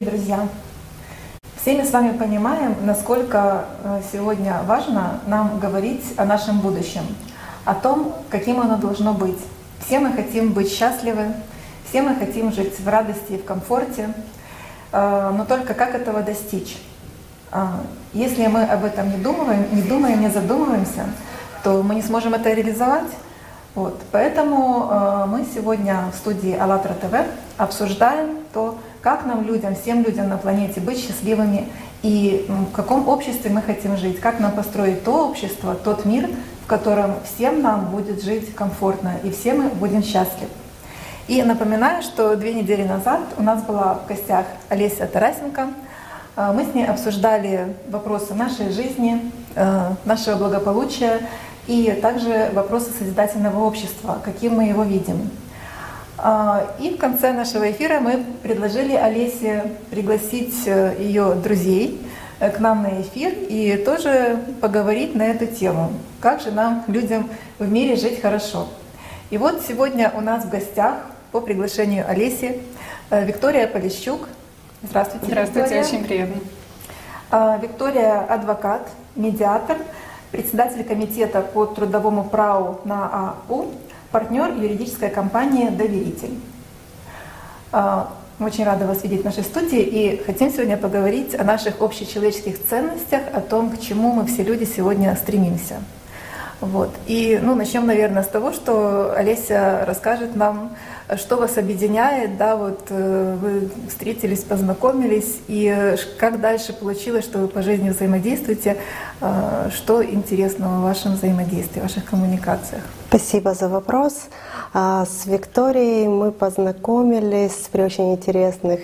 Друзья, все мы с вами понимаем, насколько э, сегодня важно нам говорить о нашем будущем, о том, каким оно должно быть. Все мы хотим быть счастливы, все мы хотим жить в радости и в комфорте, э, но только как этого достичь? Э, если мы об этом не думаем, не думаем, не задумываемся, то мы не сможем это реализовать. Вот. Поэтому мы сегодня в студии АЛЛАТРА ТВ обсуждаем то, как нам людям, всем людям на планете быть счастливыми и в каком обществе мы хотим жить, как нам построить то общество, тот мир, в котором всем нам будет жить комфортно и все мы будем счастливы. И напоминаю, что две недели назад у нас была в гостях Олеся Тарасенко. А, мы с ней обсуждали вопросы нашей жизни, э, нашего благополучия и также вопросы созидательного общества, каким мы его видим. А, и в конце нашего эфира мы предложили Олесе пригласить э, ее друзей э, к нам на эфир и тоже поговорить на эту тему. Как же нам, людям в мире жить хорошо? И вот сегодня у нас в гостях по приглашению Олеси э, Виктория Полищук. Здравствуйте, Здравствуйте, Виктория. очень приятно. А, Виктория – адвокат, медиатор, председатель комитета по трудовому праву на АУ, партнер юридической компании «Доверитель». А, очень рада вас видеть в нашей студии и хотим сегодня поговорить о наших общечеловеческих ценностях, о том, к чему мы все люди сегодня стремимся. Вот. И ну, начнем, наверное, с того, что Олеся расскажет нам что вас объединяет, да, вот э, вы встретились, познакомились, и как дальше получилось, что вы по жизни взаимодействуете, э, что интересного в вашем взаимодействии, в ваших коммуникациях? Спасибо за вопрос. А, с Викторией мы познакомились при очень интересных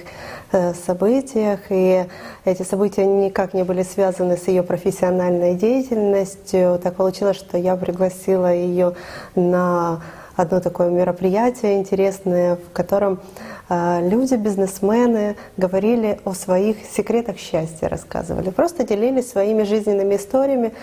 э, событиях, и эти события никак не были связаны с ее профессиональной деятельностью. Так получилось, что я пригласила ее на одно такое мероприятие интересное, в котором а, люди, бизнесмены говорили о своих секретах счастья, рассказывали. Просто делились своими жизненными историями,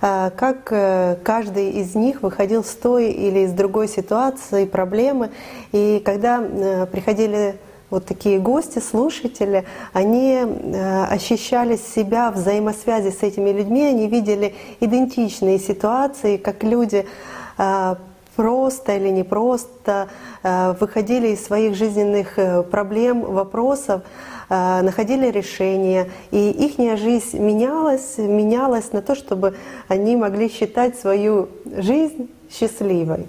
а, как э, каждый из них выходил с той или из другой ситуации, проблемы. И когда э, приходили вот такие гости, слушатели, они э, ощущали себя в взаимосвязи с этими людьми, они видели идентичные ситуации, как люди а, просто или непросто э, выходили из своих жизненных э, проблем, вопросов, э, находили решения, и их жизнь менялась, менялась на то, чтобы они могли считать свою жизнь счастливой.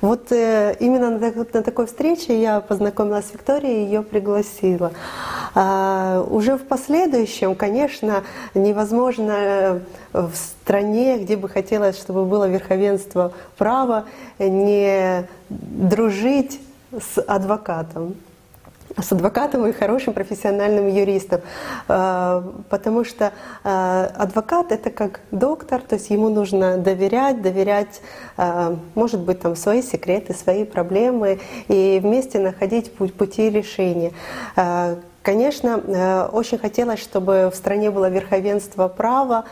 Вот э, именно на, на такой встрече я познакомилась с Викторией и ее пригласила. А, уже в последующем, конечно, невозможно э, в стране, где бы хотелось, чтобы было верховенство права, не дружить с адвокатом с адвокатом и хорошим профессиональным юристом. А, потому что а, адвокат это как доктор, то есть ему нужно доверять, доверять, а, может быть, там свои секреты, свои проблемы и вместе находить пути решения. Конечно, очень хотелось, чтобы в стране было верховенство права,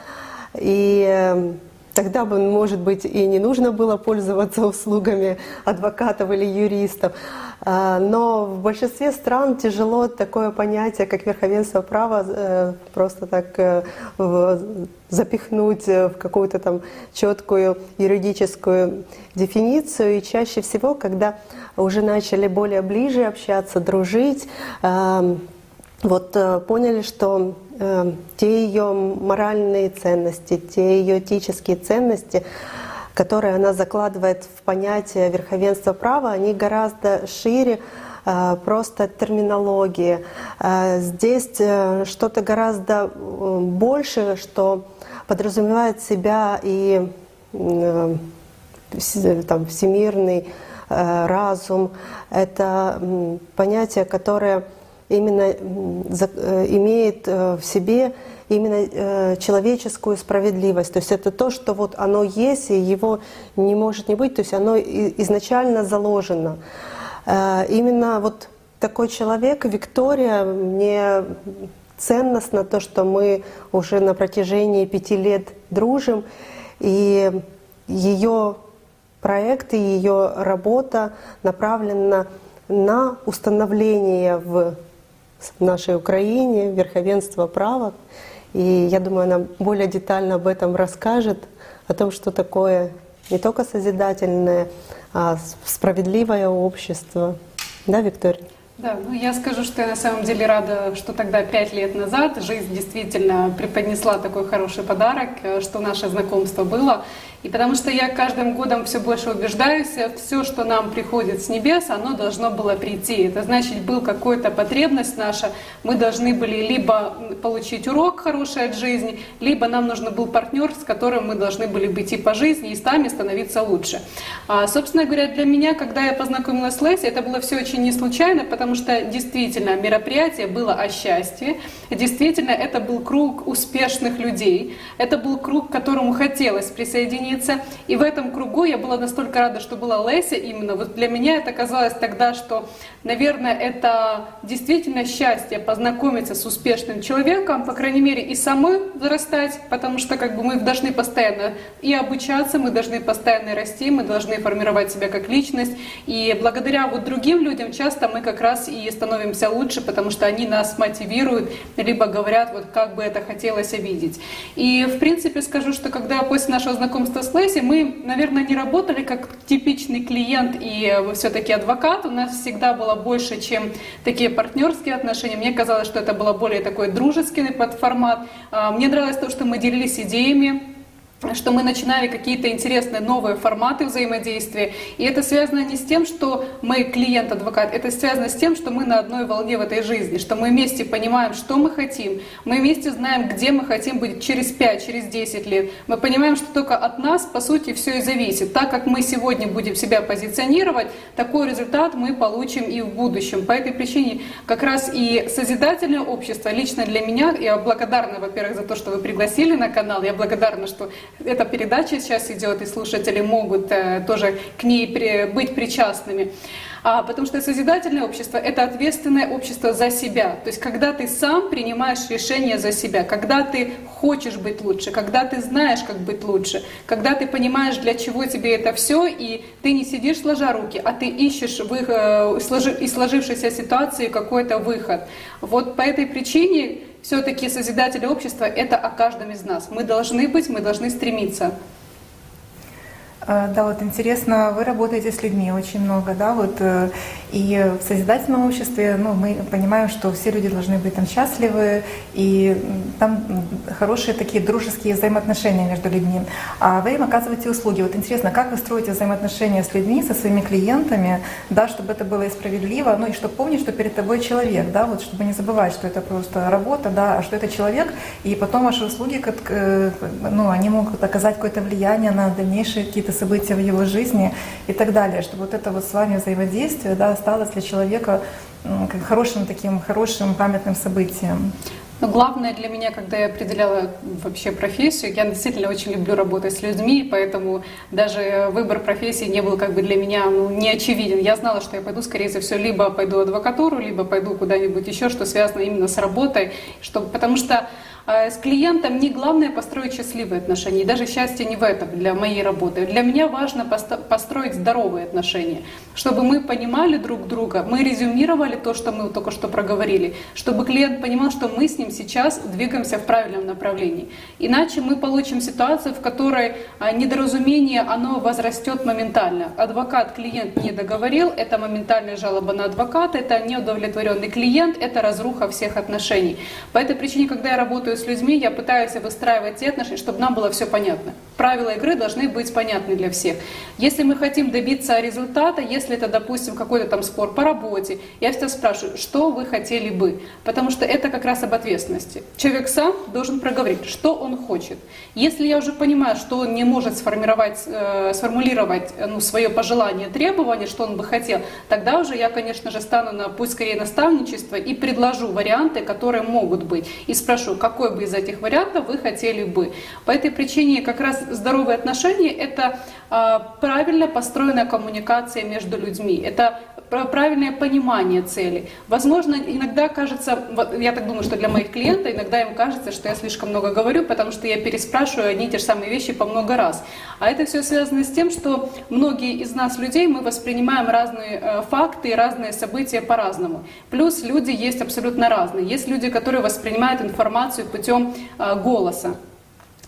и Тогда бы, может быть, и не нужно было пользоваться услугами адвокатов или юристов. А, но в большинстве стран тяжело такое понятие, как верховенство права, э, просто так э, запихнуть в какую-то там четкую юридическую дефиницию. И чаще всего, когда уже начали более ближе общаться, дружить, вот э, поняли, что э, те ее моральные ценности, те ее этические ценности, которые она закладывает в понятие верховенства права, они гораздо шире э, просто терминологии. Э, здесь э, что-то гораздо э, больше, что подразумевает себя и э, там, всемирный э, разум. Это понятие, которое именно э, имеет э, в себе именно э, человеческую справедливость. То есть это то, что вот оно есть, и его не может не быть, то есть оно изначально заложено. Именно вот такой человек, Виктория, мне ценностно то, что мы уже на протяжении пяти лет дружим, и ее проект и ее работа направлена на установление в в нашей Украине, верховенство права. И я думаю, она более детально об этом расскажет, о том, что такое не только созидательное, а справедливое общество. Да, Виктория? Да, ну я скажу, что я на самом деле рада, что тогда, пять лет назад, жизнь действительно преподнесла такой хороший подарок, э, что наше знакомство было. И потому что я каждым годом все больше убеждаюсь, все, что нам приходит с небес, оно должно было прийти. Это значит, был какая-то потребность наша, мы должны были либо получить урок хороший от жизни, либо нам нужен был партнер, с которым мы должны были быть и по жизни, и сами становиться лучше. А, собственно говоря, для меня, когда я познакомилась с Леси, это было все очень не случайно, потому что действительно мероприятие было о счастье, действительно это был круг успешных людей, это был круг, к которому хотелось присоединиться присоединиться. И в этом кругу я была настолько рада, что была Леся именно. Вот для меня это казалось тогда, что, наверное, это действительно счастье познакомиться с успешным человеком, по крайней мере, и самой вырастать, потому что как бы мы должны постоянно и обучаться, мы должны постоянно расти, мы должны формировать себя как личность. И благодаря вот другим людям часто мы как раз и становимся лучше, потому что они нас мотивируют, либо говорят, вот как бы это хотелось видеть. И в принципе скажу, что когда после нашего знакомства с Лэйси мы, наверное, не работали как типичный клиент и э, все-таки адвокат. У нас всегда было больше, чем такие партнерские отношения. Мне казалось, что это было более такой дружеский подформат. А, мне нравилось то, что мы делились идеями, что мы начинали какие-то интересные новые форматы взаимодействия. И это связано не с тем, что мы клиент-адвокат, это связано с тем, что мы на одной волне в этой жизни, что мы вместе понимаем, что мы хотим, мы вместе знаем, где мы хотим быть через 5, через 10 лет. Мы понимаем, что только от нас, по сути, все и зависит. Так как мы сегодня будем себя позиционировать, такой результат мы получим и в будущем. По этой причине как раз и созидательное общество лично для меня, я благодарна, во-первых, за то, что вы пригласили на канал, я благодарна, что эта передача сейчас идет, и слушатели могут э, тоже к ней быть причастными. А, потому что созидательное общество – это ответственное общество за себя. То есть когда ты сам принимаешь решение за себя, когда ты хочешь быть лучше, когда ты знаешь, как быть лучше, когда ты понимаешь, для чего тебе это все, и ты не сидишь сложа руки, а ты ищешь в э, из сложившейся ситуации какой-то выход. Вот по этой причине все-таки созидатели общества — это о каждом из нас. Мы должны быть, мы должны стремиться. А, да, вот интересно, вы работаете с людьми очень много, да, вот э, и в созидательном обществе, ну, мы понимаем, что все люди должны быть там счастливы, и там хорошие такие дружеские взаимоотношения между людьми. А вы им оказываете услуги. Вот интересно, как вы строите взаимоотношения с людьми, со своими клиентами, да, чтобы это было и справедливо, ну и чтобы помнить, что перед тобой человек, да, вот чтобы не забывать, что это просто работа, да, а что это человек, и потом ваши услуги, как, э, ну, они могут оказать какое-то влияние на дальнейшие какие-то какие-то события в его жизни и так далее, чтобы вот это вот с вами взаимодействие да, осталось для человека хорошим таким, хорошим памятным событием. Но главное для меня, когда я определяла вообще профессию, я действительно очень люблю работать с людьми, поэтому даже выбор профессии не был как бы для меня ну, не очевиден. Я знала, что я пойду, скорее всего, все, либо пойду адвокатуру, либо пойду куда-нибудь еще, что связано именно с работой, чтобы, потому что с клиентом не главное построить счастливые отношения, и даже счастье не в этом для моей работы. Для меня важно построить здоровые отношения, чтобы мы понимали друг друга, мы резюмировали то, что мы только что проговорили, чтобы клиент понимал, что мы с ним сейчас двигаемся в правильном направлении. Иначе мы получим ситуацию, в которой а, недоразумение, оно возрастет моментально. Адвокат, клиент не договорил, это моментальная жалоба на адвоката, это неудовлетворенный клиент, это разруха всех отношений. По этой причине, когда я работаю с людьми, я пытаюсь выстраивать те отношения, чтобы нам было все понятно. Правила игры должны быть понятны для всех. Если мы хотим добиться результата, если это, допустим, какой-то там спор по работе, я всегда спрашиваю, что вы хотели бы? Потому что это как раз об ответственности. Человек сам должен проговорить, что он хочет. Если я уже понимаю, что он не может сформировать, э, сформулировать ну, свое пожелание, требование, что он бы хотел, тогда уже я, конечно же, стану на путь скорее наставничества и предложу варианты, которые могут быть. И спрошу, какой бы из этих вариантов вы хотели бы. По этой причине как раз здоровые отношения – это правильно построенная коммуникация между людьми. Это правильное понимание цели. Возможно, иногда кажется, я так думаю, что для моих клиентов иногда им кажется, что я слишком много говорю, потому что я переспрашиваю одни и те же самые вещи по много раз. А это все связано с тем, что многие из нас людей мы воспринимаем разные э, факты и разные события по-разному. Плюс люди есть абсолютно разные. Есть люди, которые воспринимают информацию путем э, голоса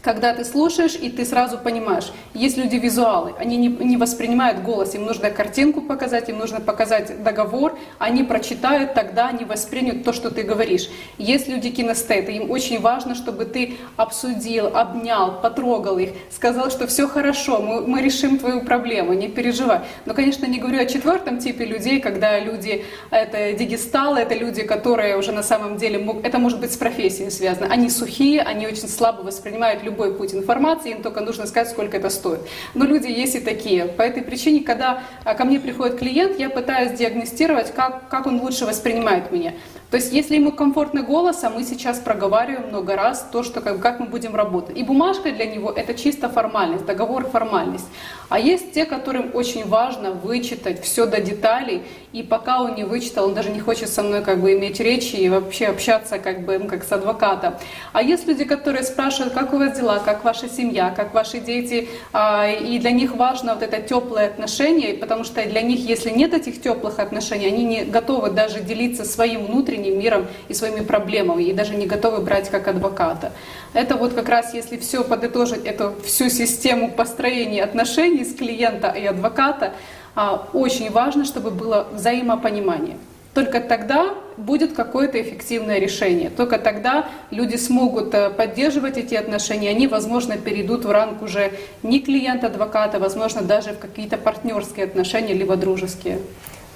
когда ты слушаешь, и ты сразу понимаешь, есть люди визуалы, они не, не воспринимают голос, им нужно картинку показать, им нужно показать договор, они прочитают, тогда они воспримут то, что ты говоришь. Есть люди кинестеты, им очень важно, чтобы ты обсудил, обнял, потрогал их, сказал, что все хорошо, мы, мы решим твою проблему, не переживай. Но, конечно, не говорю о четвертом типе людей, когда люди, это дигесталы, это люди, которые уже на самом деле, это может быть с профессией связано, они сухие, они очень слабо воспринимают любой путь информации, им только нужно сказать, сколько это стоит. Но люди есть и такие. По этой причине, когда а, ко мне приходит клиент, я пытаюсь диагностировать, как, как он лучше воспринимает меня. То есть, если ему комфортный голос, а мы сейчас проговариваем много раз то, что как, как мы будем работать. И бумажка для него это чисто формальность, договор формальность. А есть те, которым очень важно вычитать все до деталей, и пока он не вычитал, он даже не хочет со мной как бы иметь речи и вообще общаться как бы как с адвокатом. А есть люди, которые спрашивают, как у вас дела, как ваша семья, как ваши дети, а, и для них важно вот это теплое отношение, потому что для них, если нет этих теплых отношений, они не готовы даже делиться своим внутренним миром и своими проблемами, и даже не готовы брать как адвоката. Это вот как раз, если все подытожить, эту всю систему построения отношений с клиента и адвоката, очень важно, чтобы было взаимопонимание. Только тогда будет какое-то эффективное решение. Только тогда люди смогут э, поддерживать эти отношения. Они, возможно, перейдут в ранг уже не клиент-адвоката, возможно, даже в какие-то партнерские отношения, либо дружеские.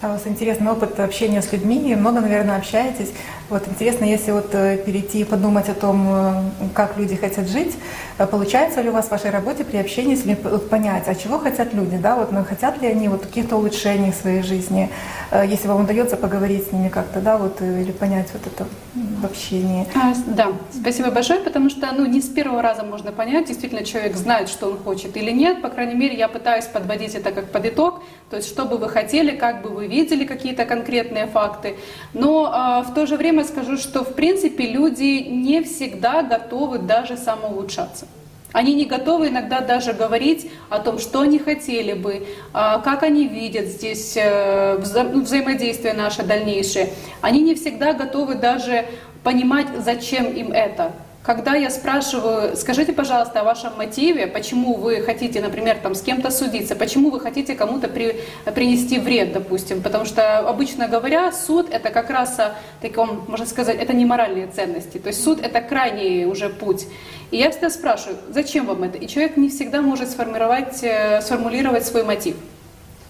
А у вас интересный опыт общения с людьми, много, наверное, общаетесь. Вот интересно, если вот э, перейти и подумать о том, э, как люди хотят жить, э, получается ли у вас в вашей работе при общении с людьми понять, а чего хотят люди, да, вот ну, хотят ли они вот каких-то улучшений в своей жизни, если вам удается поговорить с ними как-то, да, вот или понять вот это в общении. А, да, спасибо большое, потому что, ну, не с первого раза можно понять, действительно человек знает, что он хочет или нет, по крайней мере, я пытаюсь подводить это как под итог, то есть, что бы вы хотели, как бы вы видели какие-то конкретные факты. Но а, в то же время скажу, что в принципе люди не всегда готовы даже самоулучшаться. Они не готовы иногда даже говорить о том, что они хотели бы, а, как они видят здесь э, вза ну, взаимодействие наше дальнейшее. Они не всегда готовы даже понимать, зачем им это. Когда я спрашиваю, скажите, пожалуйста, о вашем мотиве, почему вы хотите, например, там, с кем-то судиться, почему вы хотите кому-то при, принести вред, допустим, потому что, обычно говоря, суд это как раз таком, можно сказать, это не моральные ценности, то есть суд это крайний уже путь. И я всегда спрашиваю, зачем вам это? И человек не всегда может сформировать, э, сформулировать свой мотив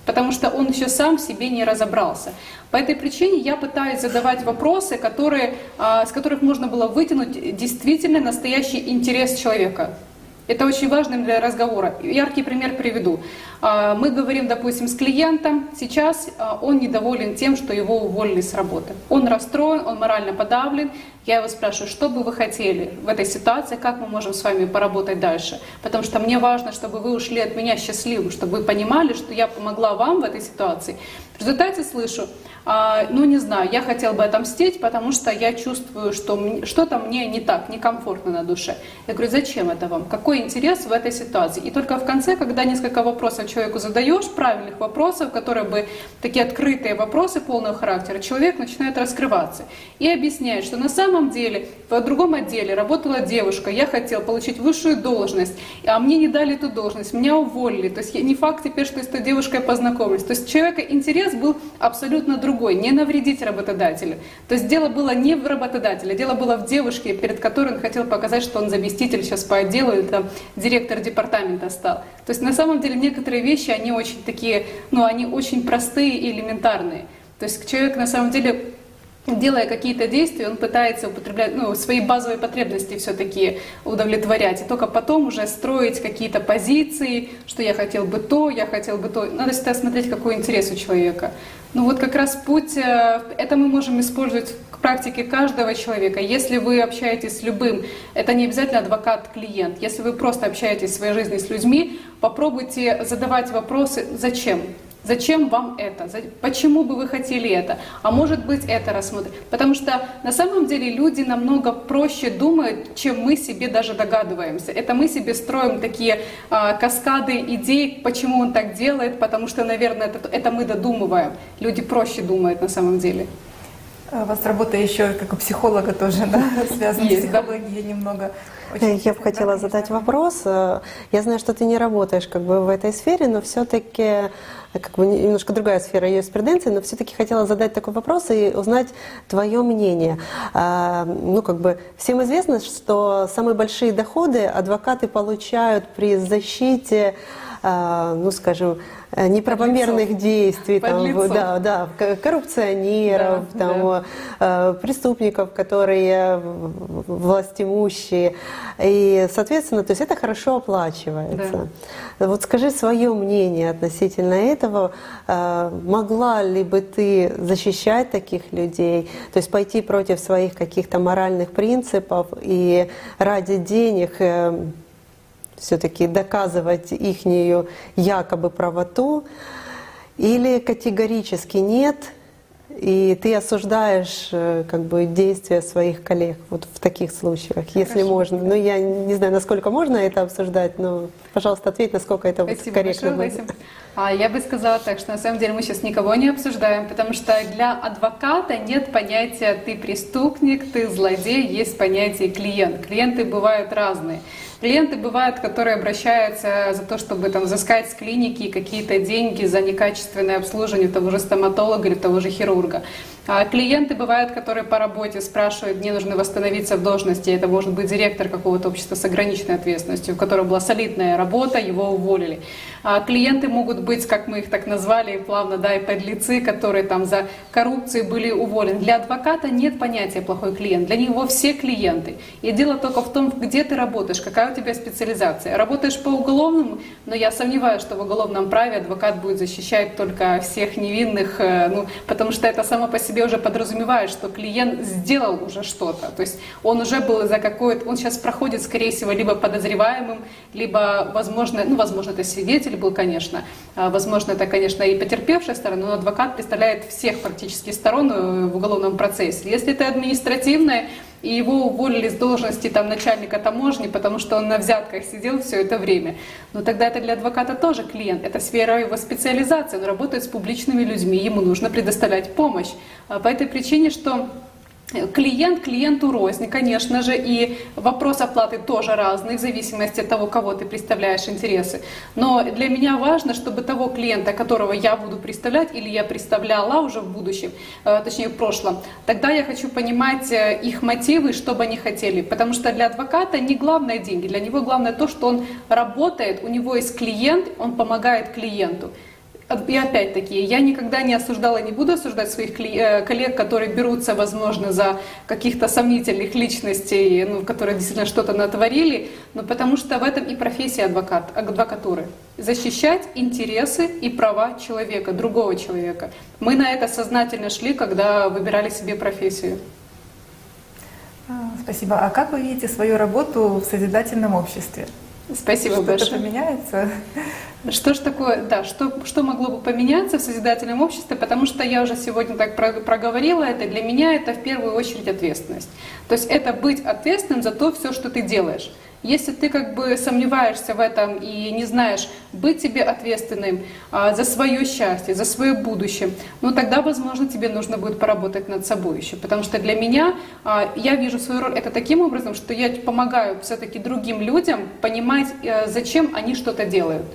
потому что он еще сам в себе не разобрался. По этой причине я пытаюсь задавать вопросы, которые, а, с которых можно было вытянуть действительно настоящий интерес человека. Это очень важно для разговора. Яркий пример приведу. А, мы говорим, допустим, с клиентом, сейчас а, он недоволен тем, что его уволили с работы. Он расстроен, он морально подавлен. Я его спрашиваю, что бы вы хотели в этой ситуации, как мы можем с вами поработать дальше. Потому что мне важно, чтобы вы ушли от меня счастливым, чтобы вы понимали, что я помогла вам в этой ситуации. В результате слышу, ну не знаю, я хотел бы отомстить, потому что я чувствую, что что-то мне не так, некомфортно на душе. Я говорю, зачем это вам? Какой интерес в этой ситуации? И только в конце, когда несколько вопросов человеку задаешь, правильных вопросов, которые бы такие открытые вопросы полного характера, человек начинает раскрываться и объясняет, что на самом деле в другом отделе работала девушка, я хотел получить высшую должность, а мне не дали эту должность, меня уволили. То есть не факт теперь, что с этой девушкой познакомились. То есть человека интерес был абсолютно другой другой, не навредить работодателю. То есть дело было не в работодателе, дело было в девушке, перед которой он хотел показать, что он заместитель сейчас по отделу или там директор департамента стал. То есть на самом деле некоторые вещи, они очень такие, ну они очень простые и элементарные. То есть человек на самом деле делая какие-то действия, он пытается употреблять, ну, свои базовые потребности все-таки удовлетворять, и только потом уже строить какие-то позиции, что я хотел бы то, я хотел бы то. Надо всегда смотреть, какой интерес у человека. Ну вот как раз путь, э, это мы можем использовать практике каждого человека. Если вы общаетесь с любым, это не обязательно адвокат-клиент. Если вы просто общаетесь в своей жизни с людьми, попробуйте задавать вопросы «Зачем?». Зачем вам это? Почему бы вы хотели это? А может быть это рассмотреть? Потому что на самом деле люди намного проще думают, чем мы себе даже догадываемся. Это мы себе строим такие а, каскады идей, почему он так делает, потому что, наверное, это, это мы додумываем. Люди проще думают на самом деле. А у вас работа еще как у психолога тоже, да, связана с психологией немного. Очень Я бы хотела задать вопрос. Я знаю, что ты не работаешь как бы в этой сфере, но все-таки как бы немножко другая сфера юриспруденции, но все-таки хотела задать такой вопрос и узнать твое мнение. А, ну, как бы всем известно, что самые большие доходы адвокаты получают при защите, ну, скажем, Э, неправомерных Подлецов. действий, там, да, да, коррупционеров, да, там, да. Э, преступников, которые властимущие. И, соответственно, то есть это хорошо оплачивается. Да. Вот скажи свое мнение относительно этого. Э, могла ли бы ты защищать таких людей, то есть пойти против своих каких-то моральных принципов и ради денег все-таки доказывать их якобы правоту, или категорически нет, и ты осуждаешь э, как бы действия своих коллег вот в таких случаях, Хорошо. если можно. Ну, я не знаю, насколько можно это обсуждать, но, пожалуйста, ответь, насколько это Спасибо корректно большое, будет. А я бы сказала так, что на самом деле мы сейчас никого не обсуждаем, потому что для адвоката нет понятия «ты преступник», «ты злодей», есть понятие «клиент». Клиенты бывают разные. Клиенты бывают, которые обращаются за то, чтобы там взыскать с клиники какие-то деньги за некачественное обслуживание того же стоматолога или того же хирурга. А клиенты бывают, которые по работе спрашивают, мне нужно восстановиться в должности, это может быть директор какого-то общества с ограниченной ответственностью, у которого была солидная работа, его уволили. А клиенты могут быть, как мы их так назвали плавно, да, и подлецы, которые там за коррупцию были уволены. Для адвоката нет понятия плохой клиент, для него все клиенты. И дело только в том, где ты работаешь, какая у тебя специализация. Работаешь по уголовному, но я сомневаюсь, что в уголовном праве адвокат будет защищать только всех невинных, э, ну, потому что это само по себе себе уже подразумевает, что клиент сделал уже что-то. То есть он уже был за какое-то, он сейчас проходит, скорее всего, либо подозреваемым, либо, возможно, ну, возможно, это свидетель был, конечно, а, возможно, это, конечно, и потерпевшая сторона, но адвокат представляет всех практически сторон э, в уголовном процессе. Если это административное, и его уволили с должности там, начальника таможни, потому что он на взятках сидел все это время. Но тогда это для адвоката тоже клиент, это сфера его специализации, он работает с публичными людьми, ему нужно предоставлять помощь. А по этой причине, что Клиент клиенту рознь, конечно же, и вопрос оплаты тоже разный в зависимости от того, кого ты представляешь интересы. Но для меня важно, чтобы того клиента, которого я буду представлять или я представляла уже в будущем, э, точнее в прошлом, тогда я хочу понимать э, их мотивы, что бы они хотели. Потому что для адвоката не главное деньги, для него главное то, что он работает, у него есть клиент, он помогает клиенту. И опять-таки, я никогда не осуждала, не буду осуждать своих э, коллег, которые берутся, возможно, за каких-то сомнительных личностей, ну, которые действительно что-то натворили, но потому что в этом и профессия адвокат, адвокатуры. Защищать интересы и права человека, другого человека. Мы на это сознательно шли, когда выбирали себе профессию. А, спасибо. А как вы видите свою работу в созидательном обществе? Спасибо Что большое. Что-то поменяется? Что ж такое, да, что, что могло бы поменяться в созидательном обществе, потому что я уже сегодня так проговорила это, для меня это в первую очередь ответственность. То есть это быть ответственным за то все, что ты делаешь. Если ты как бы сомневаешься в этом и не знаешь, быть тебе ответственным а, за свое счастье, за свое будущее, ну тогда, возможно, тебе нужно будет поработать над собой еще. Потому что для меня, а, я вижу свою роль это таким образом, что я помогаю все-таки другим людям понимать, а, зачем они что-то делают.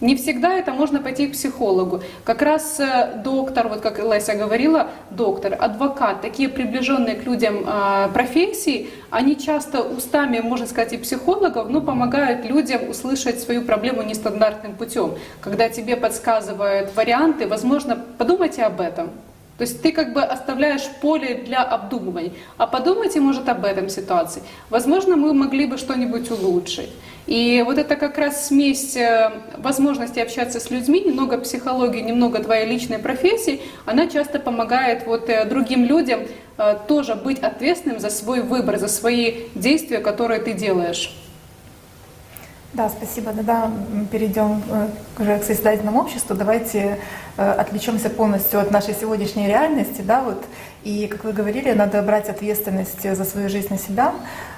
Не всегда это можно пойти к психологу. Как раз э, доктор, вот как Леся говорила, доктор, адвокат, такие приближенные к людям а, профессии, они часто устами, можно сказать, и психологов, но помогают людям услышать свою проблему нестандартным путем. Когда тебе подсказывают варианты, возможно, подумайте об этом. То есть ты как бы оставляешь поле для обдумывания. А подумайте, может, об этом ситуации. Возможно, мы могли бы что-нибудь улучшить. И вот это как раз смесь э, возможности общаться с людьми, немного психологии, немного твоей личной профессии, она часто помогает вот э, другим людям э, тоже быть ответственным за свой выбор, за свои действия, которые ты делаешь. Да, спасибо. Тогда перейдем уже к созидательному обществу. Давайте отвлечемся полностью от нашей сегодняшней реальности. Да, вот. И, как вы говорили, надо брать ответственность за свою жизнь на себя.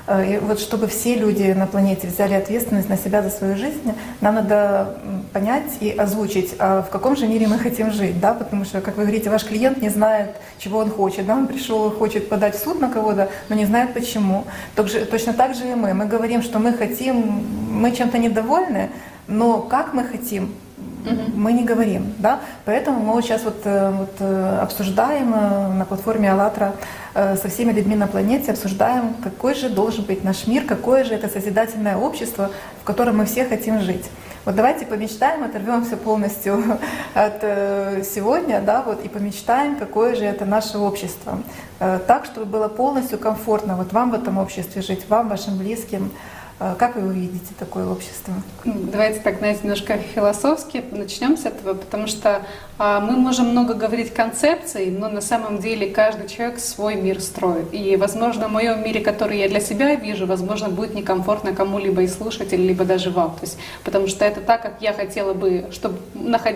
Э, и вот чтобы все люди на планете взяли ответственность на себя за свою жизнь, нам надо понять и озвучить, а в каком же мире мы хотим жить, да, потому что, как вы говорите, ваш клиент не знает, чего он хочет, да, он пришел и хочет подать в суд на кого-то, но не знает почему. Точно так же и мы. Мы говорим, что мы хотим, мы чем-то недовольны, но как мы хотим, мы не говорим, да, поэтому мы вот сейчас вот, э, вот э, обсуждаем на платформе АЛЛАТРА Э, со всеми людьми на планете обсуждаем, какой же должен быть наш мир, какое же это созидательное общество, в котором мы все хотим жить. Вот давайте помечтаем, оторвемся полностью от э, сегодня, да, вот, и помечтаем, какое же это наше общество. Э, так, чтобы было полностью комфортно вот вам в этом обществе жить, вам, вашим близким, как вы увидите такое общество? Ну, давайте так, знаете, немножко философски начнем с этого, потому что а, мы можем много говорить концепций, но на самом деле каждый человек свой мир строит. И, возможно, в моем мире, который я для себя вижу, возможно, будет некомфортно кому-либо из слушателей, либо даже вам. То есть, потому что это так, как я хотела бы, чтобы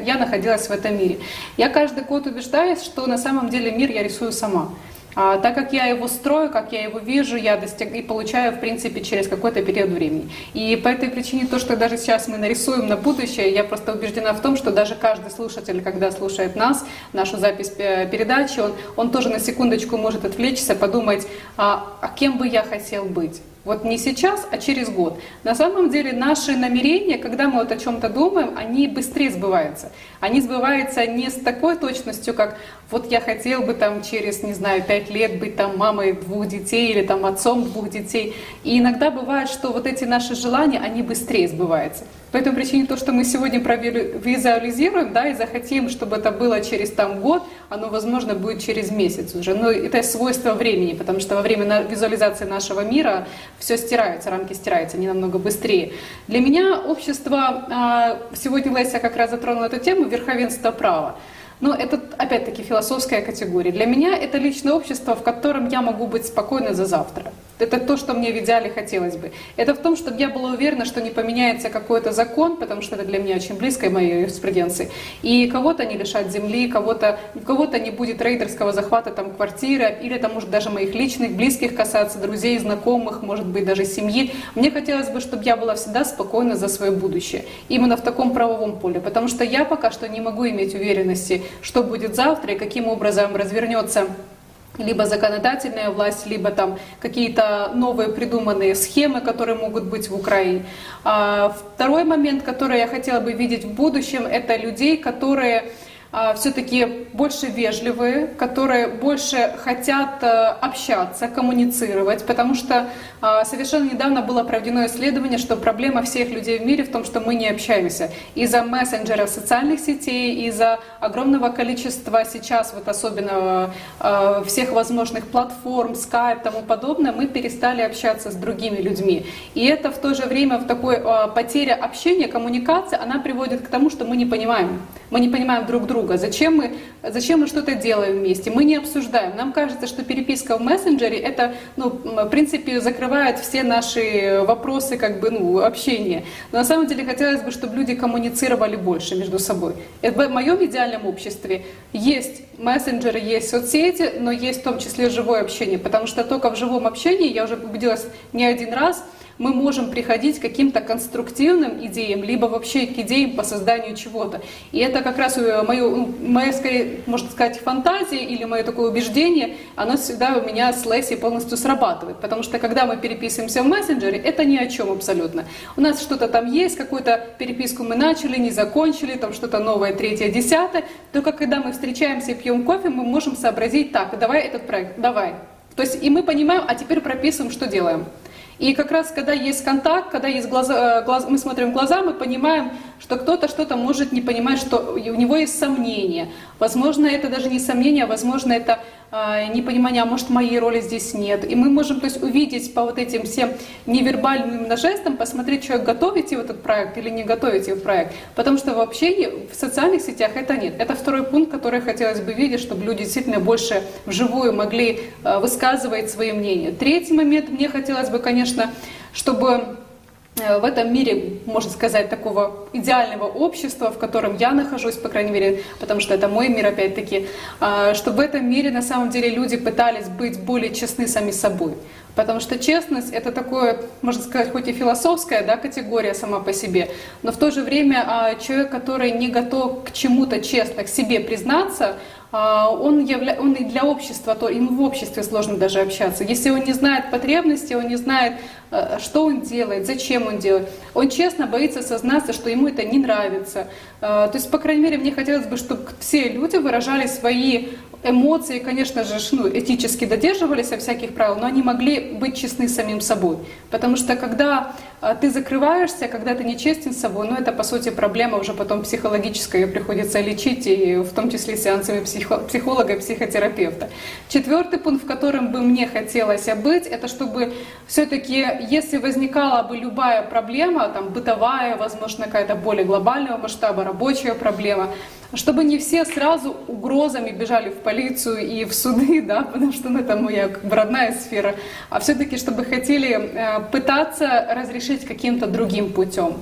я находилась в этом мире. Я каждый год убеждаюсь, что на самом деле мир я рисую сама. А, так как я его строю, как я его вижу, я достиг и получаю, в принципе, через какой-то период времени. И по этой причине то, что даже сейчас мы нарисуем на будущее, я просто убеждена в том, что даже каждый слушатель, когда слушает нас, нашу запись передачи, он, он тоже на секундочку может отвлечься, подумать, а, а кем бы я хотел быть. Вот не сейчас, а через год. На самом деле наши намерения, когда мы вот о чем-то думаем, они быстрее сбываются. Они сбываются не с такой точностью, как вот я хотел бы там через, не знаю, пять лет быть там мамой двух детей или там отцом двух детей. И иногда бывает, что вот эти наши желания, они быстрее сбываются. По этой причине то, что мы сегодня визуализируем, да, и захотим, чтобы это было через там год, оно, возможно, будет через месяц уже. Но это свойство времени, потому что во время визуализации нашего мира все стирается, рамки стираются не намного быстрее. Для меня общество, а, сегодня Леся как раз затронула эту тему, верховенство права. Но это, опять-таки, философская категория. Для меня это личное общество, в котором я могу быть спокойна за завтра. Это то, что мне в идеале хотелось бы. Это в том, чтобы я была уверена, что не поменяется какой-то закон, потому что это для меня очень близко, моей юриспруденции. И кого-то не лишат земли, кого-то кого не будет рейдерского захвата там, квартиры, или это может даже моих личных, близких касаться, друзей, знакомых, может быть, даже семьи. Мне хотелось бы, чтобы я была всегда спокойна за свое будущее. Именно в таком правовом поле. Потому что я пока что не могу иметь уверенности, что будет завтра и каким образом развернется либо законодательная власть, либо там какие-то новые придуманные схемы, которые могут быть в Украине. А второй момент, который я хотела бы видеть в будущем, это людей, которые все-таки больше вежливые, которые больше хотят э, общаться, коммуницировать, потому что а, совершенно недавно было проведено исследование, что проблема всех людей в мире в том, что мы не общаемся. Из-за мессенджеров социальных сетей, из-за огромного количества сейчас, вот особенно а, всех возможных платформ, Skype и тому подобное, мы перестали общаться с другими людьми. И это в то же время в такой потеря общения, коммуникации, она приводит к тому, что мы не понимаем. Мы не понимаем друг друга. Зачем мы, зачем мы что-то делаем вместе? Мы не обсуждаем. Нам кажется, что переписка в мессенджере это, ну, в принципе, закрывает все наши вопросы, как бы, ну, общения. Но на самом деле хотелось бы, чтобы люди коммуницировали больше между собой. в моем идеальном обществе есть мессенджеры, есть соцсети, но есть в том числе живое общение, потому что только в живом общении, я уже убедилась не один раз, мы можем приходить к каким-то конструктивным идеям, либо вообще к идеям по созданию чего-то. И это как раз э, мое, ну, скорее, можно сказать, фантазия или мое такое убеждение, оно всегда у меня с Леси полностью срабатывает. Потому что когда мы переписываемся в мессенджере, это ни о чем абсолютно. У нас что-то там есть, какую-то переписку мы начали, не закончили, там что-то новое, третье, десятое. Только когда мы встречаемся и пьем кофе, мы можем сообразить, так, давай этот проект, давай. То есть и мы понимаем, а теперь прописываем, что делаем. И как раз, когда есть контакт, когда есть глаза, э, глаз, мы смотрим в глаза, мы понимаем, что кто-то что-то может не понимать, что у него есть сомнения. Возможно, это даже не сомнения, возможно, это э, непонимание, а может, моей роли здесь нет. И мы можем то есть, увидеть по вот этим всем невербальным жестам, посмотреть, человек готов идти в этот проект или не готов идти в проект. Потому что вообще в социальных сетях это нет. Это второй пункт, который хотелось бы видеть, чтобы люди действительно больше вживую могли э, высказывать свои мнения. Третий момент, мне хотелось бы, конечно, чтобы в этом мире, можно сказать, такого идеального общества, в котором я нахожусь, по крайней мере, потому что это мой мир, опять-таки, а, что в этом мире на самом деле люди пытались быть более честны сами собой. Потому что честность это такое, можно сказать, хоть и философская да, категория сама по себе, но в то же время а, человек, который не готов к чему-то честно, к себе признаться, он, явля... он и для общества, то ему в обществе сложно даже общаться. Если он не знает потребности, он не знает, э, что он делает, зачем он делает. Он честно боится сознаться, что ему это не нравится. А, то есть, по крайней мере, мне хотелось бы, чтобы все люди выражали свои эмоции, конечно же, ну, этически додерживались всяких правил, но они могли быть честны самим собой. Потому что когда а, ты закрываешься, когда ты нечестен с собой, ну это по сути проблема уже потом психологическая, ее приходится лечить, и в том числе сеансами психолога и психотерапевта. Четвертый пункт, в котором бы мне хотелось быть, это чтобы все-таки, если возникала бы любая проблема, там бытовая, возможно, какая-то более глобального масштаба, рабочая проблема, чтобы не все сразу угрозами бежали в полицию и в суды, да, потому что ну, это моя как бы родная сфера, а все-таки чтобы хотели э, пытаться разрешить каким-то другим путем.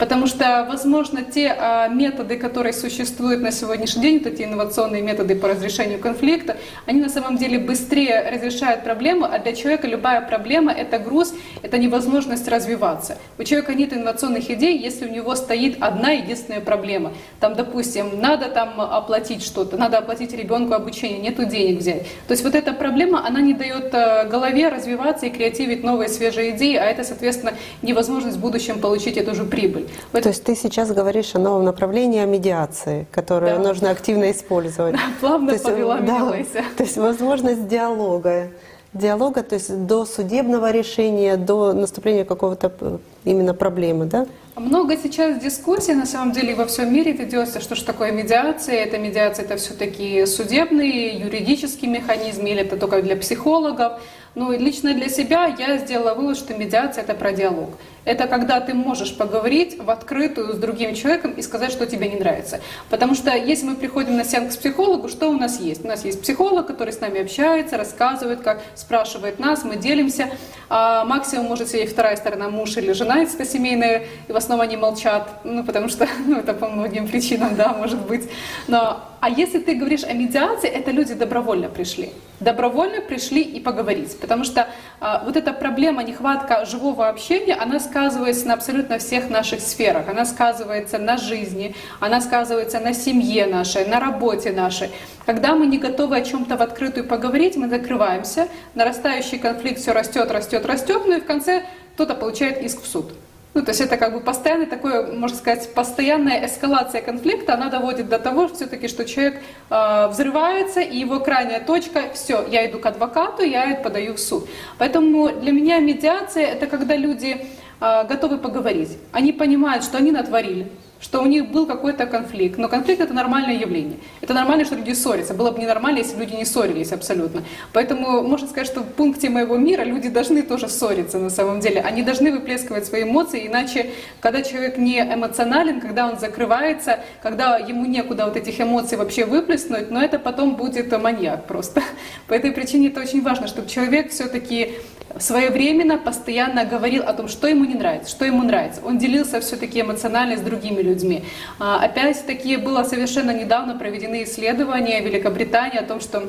Потому что, возможно, те а, методы, которые существуют на сегодняшний день, вот эти инновационные методы по разрешению конфликта, они на самом деле быстрее разрешают проблему, а для человека любая проблема — это груз, это невозможность развиваться. У человека нет инновационных идей, если у него стоит одна единственная проблема. Там, допустим, надо там оплатить что-то, надо оплатить ребенку обучение, нету денег взять. То есть вот эта проблема, она не дает э, голове развиваться и креативить новые свежие идеи, а это, соответственно, невозможность в будущем получить эту же прибыль. То есть ты сейчас говоришь о новом направлении, о медиации, которое да. нужно активно использовать. Да, плавно то повела есть, да, То есть возможность диалога. Диалога, то есть до судебного решения, до наступления какого-то э, именно проблемы, да? Много сейчас дискуссий на самом деле во всем мире ведется, что же такое медиация. Это медиация, это все-таки судебный, юридический механизм, или это только для психологов. Ну, лично для себя я сделала вывод, что медиация — это про диалог. Это когда ты можешь поговорить в открытую с другим человеком и сказать, что тебе не нравится. Потому что если мы приходим на сеанс к психологу, что у нас есть? У нас есть психолог, который с нами общается, рассказывает, как спрашивает нас, мы делимся. А максимум может сидеть вторая сторона, муж или жена, если это семейная, и в основном они молчат, ну, потому что, ну, это по многим причинам, да, может быть. Но, а если ты говоришь о медиации, это люди добровольно пришли. Добровольно пришли и поговорить. Потому что а, вот эта проблема, нехватка живого общения, она сказывается на абсолютно всех наших сферах. Она сказывается на жизни, она сказывается на семье нашей, на работе нашей. Когда мы не готовы о чем-то в открытую поговорить, мы закрываемся, нарастающий конфликт все растет, растет, растет, ну и в конце кто-то получает иск в суд. Ну, то есть это как бы постоянный такой, можно сказать, постоянная эскалация конфликта, она доводит до того, все-таки, что человек э, взрывается, и его крайняя точка, все, я иду к адвокату, я подаю в суд. Поэтому для меня медиация это когда люди э, готовы поговорить, они понимают, что они натворили, что у них был какой-то конфликт. Но конфликт это нормальное явление. Это нормально, что люди ссорятся. Было бы ненормально, если бы люди не ссорились абсолютно. Поэтому можно сказать, что в пункте моего мира люди должны тоже ссориться на самом деле. Они должны выплескивать свои эмоции, иначе, когда человек не эмоционален, когда он закрывается, когда ему некуда вот этих эмоций вообще выплеснуть, но это потом будет маньяк просто. По этой причине это очень важно, чтобы человек все-таки своевременно, постоянно говорил о том, что ему не нравится, что ему нравится. Он делился все-таки эмоционально с другими людьми. А, опять-таки было совершенно недавно проведены исследования в Великобритании о том, что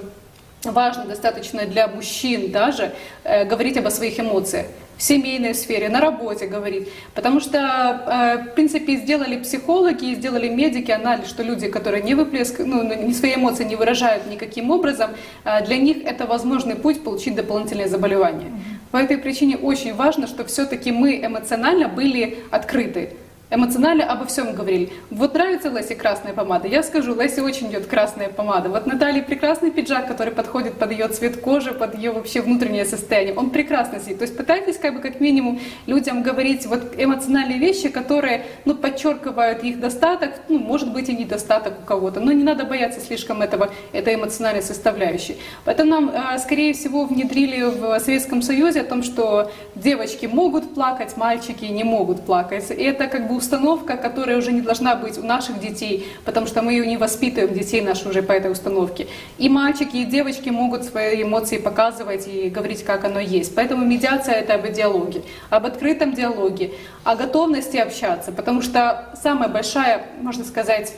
важно достаточно для мужчин даже э, говорить об своих эмоциях в семейной сфере, на работе говорить. Потому что, э, в принципе, сделали психологи, сделали медики анализ, что люди, которые не выплескивают, ну, свои эмоции не выражают никаким образом, э, для них это возможный путь получить дополнительное заболевание. По этой причине очень важно, чтобы все-таки мы эмоционально были открыты. Эмоционально обо всем говорили. Вот нравится Лесе красная помада, я скажу, Лесе очень идет красная помада. Вот Наталье прекрасный пиджак, который подходит под ее цвет кожи, под ее вообще внутреннее состояние, он прекрасно сидит. То есть пытайтесь как бы как минимум людям говорить вот эмоциональные вещи, которые ну, подчеркивают их достаток, ну, может быть и недостаток у кого-то, но не надо бояться слишком этого, этой эмоциональной составляющей. Поэтому нам, э, скорее всего, внедрили в Советском Союзе о том, что девочки могут плакать, мальчики не могут плакать. И это как бы установка, которая уже не должна быть у наших детей, потому что мы не воспитываем детей наших уже по этой установке. И мальчики, и девочки могут свои эмоции показывать и говорить, как оно есть. Поэтому медиация — это об диалоге, об открытом диалоге, о готовности общаться, потому что самая большая, можно сказать,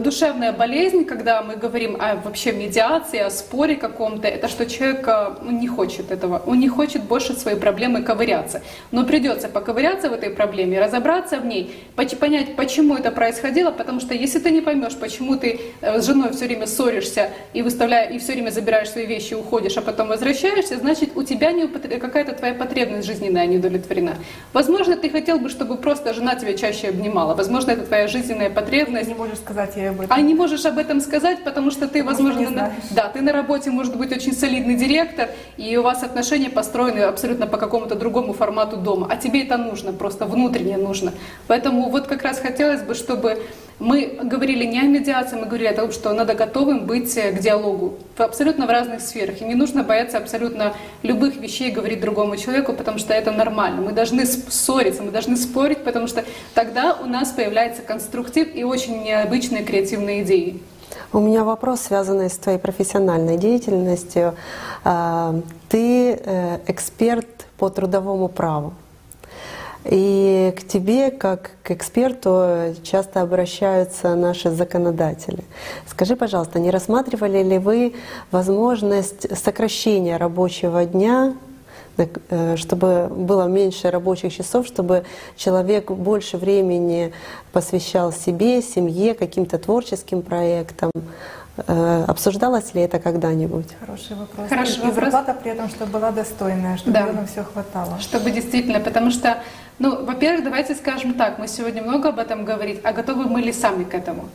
душевная болезнь, когда мы говорим о вообще медиации, о споре каком-то, это что человек а, ну, не хочет этого, он не хочет больше своей проблемы ковыряться. Но придется поковыряться в этой проблеме, разобраться в ней, понять, почему это происходило, потому что если ты не поймешь, почему ты э, с женой все время ссоришься и выставляешь, и все время забираешь свои вещи, уходишь, а потом возвращаешься, значит у тебя не какая-то твоя потребность жизненная не удовлетворена. Возможно, ты хотел бы, чтобы просто жена тебя чаще обнимала. Возможно, это твоя жизненная потребность можешь сказать ей об этом. А не можешь об этом сказать, потому что ты, потому возможно, на, да, ты на работе может быть очень солидный директор, и у вас отношения построены абсолютно по какому-то другому формату дома, а тебе это нужно, просто внутренне нужно. Поэтому вот как раз хотелось бы, чтобы мы говорили не о медиации, мы говорили о том, что надо готовым быть к диалогу абсолютно в разных сферах. И не нужно бояться абсолютно любых вещей говорить другому человеку, потому что это нормально. Мы должны ссориться, мы должны спорить, потому что тогда у нас появляется конструктив и очень необычные креативные идеи. У меня вопрос, связанный с твоей профессиональной деятельностью. А, ты э, эксперт по трудовому праву. И к тебе, как к эксперту, часто обращаются наши законодатели. Скажи, пожалуйста, не рассматривали ли вы возможность сокращения рабочего дня чтобы было меньше рабочих часов, чтобы человек больше времени посвящал себе, семье, каким-то творческим проектам. Э, обсуждалось ли это когда-нибудь? Хороший вопрос. Хороший и вопрос. зарплата при этом, чтобы была достойная, чтобы да. на все хватало. Чтобы действительно, потому что, ну, во-первых, давайте скажем так, мы сегодня много об этом говорим, а готовы мы ли сами к этому?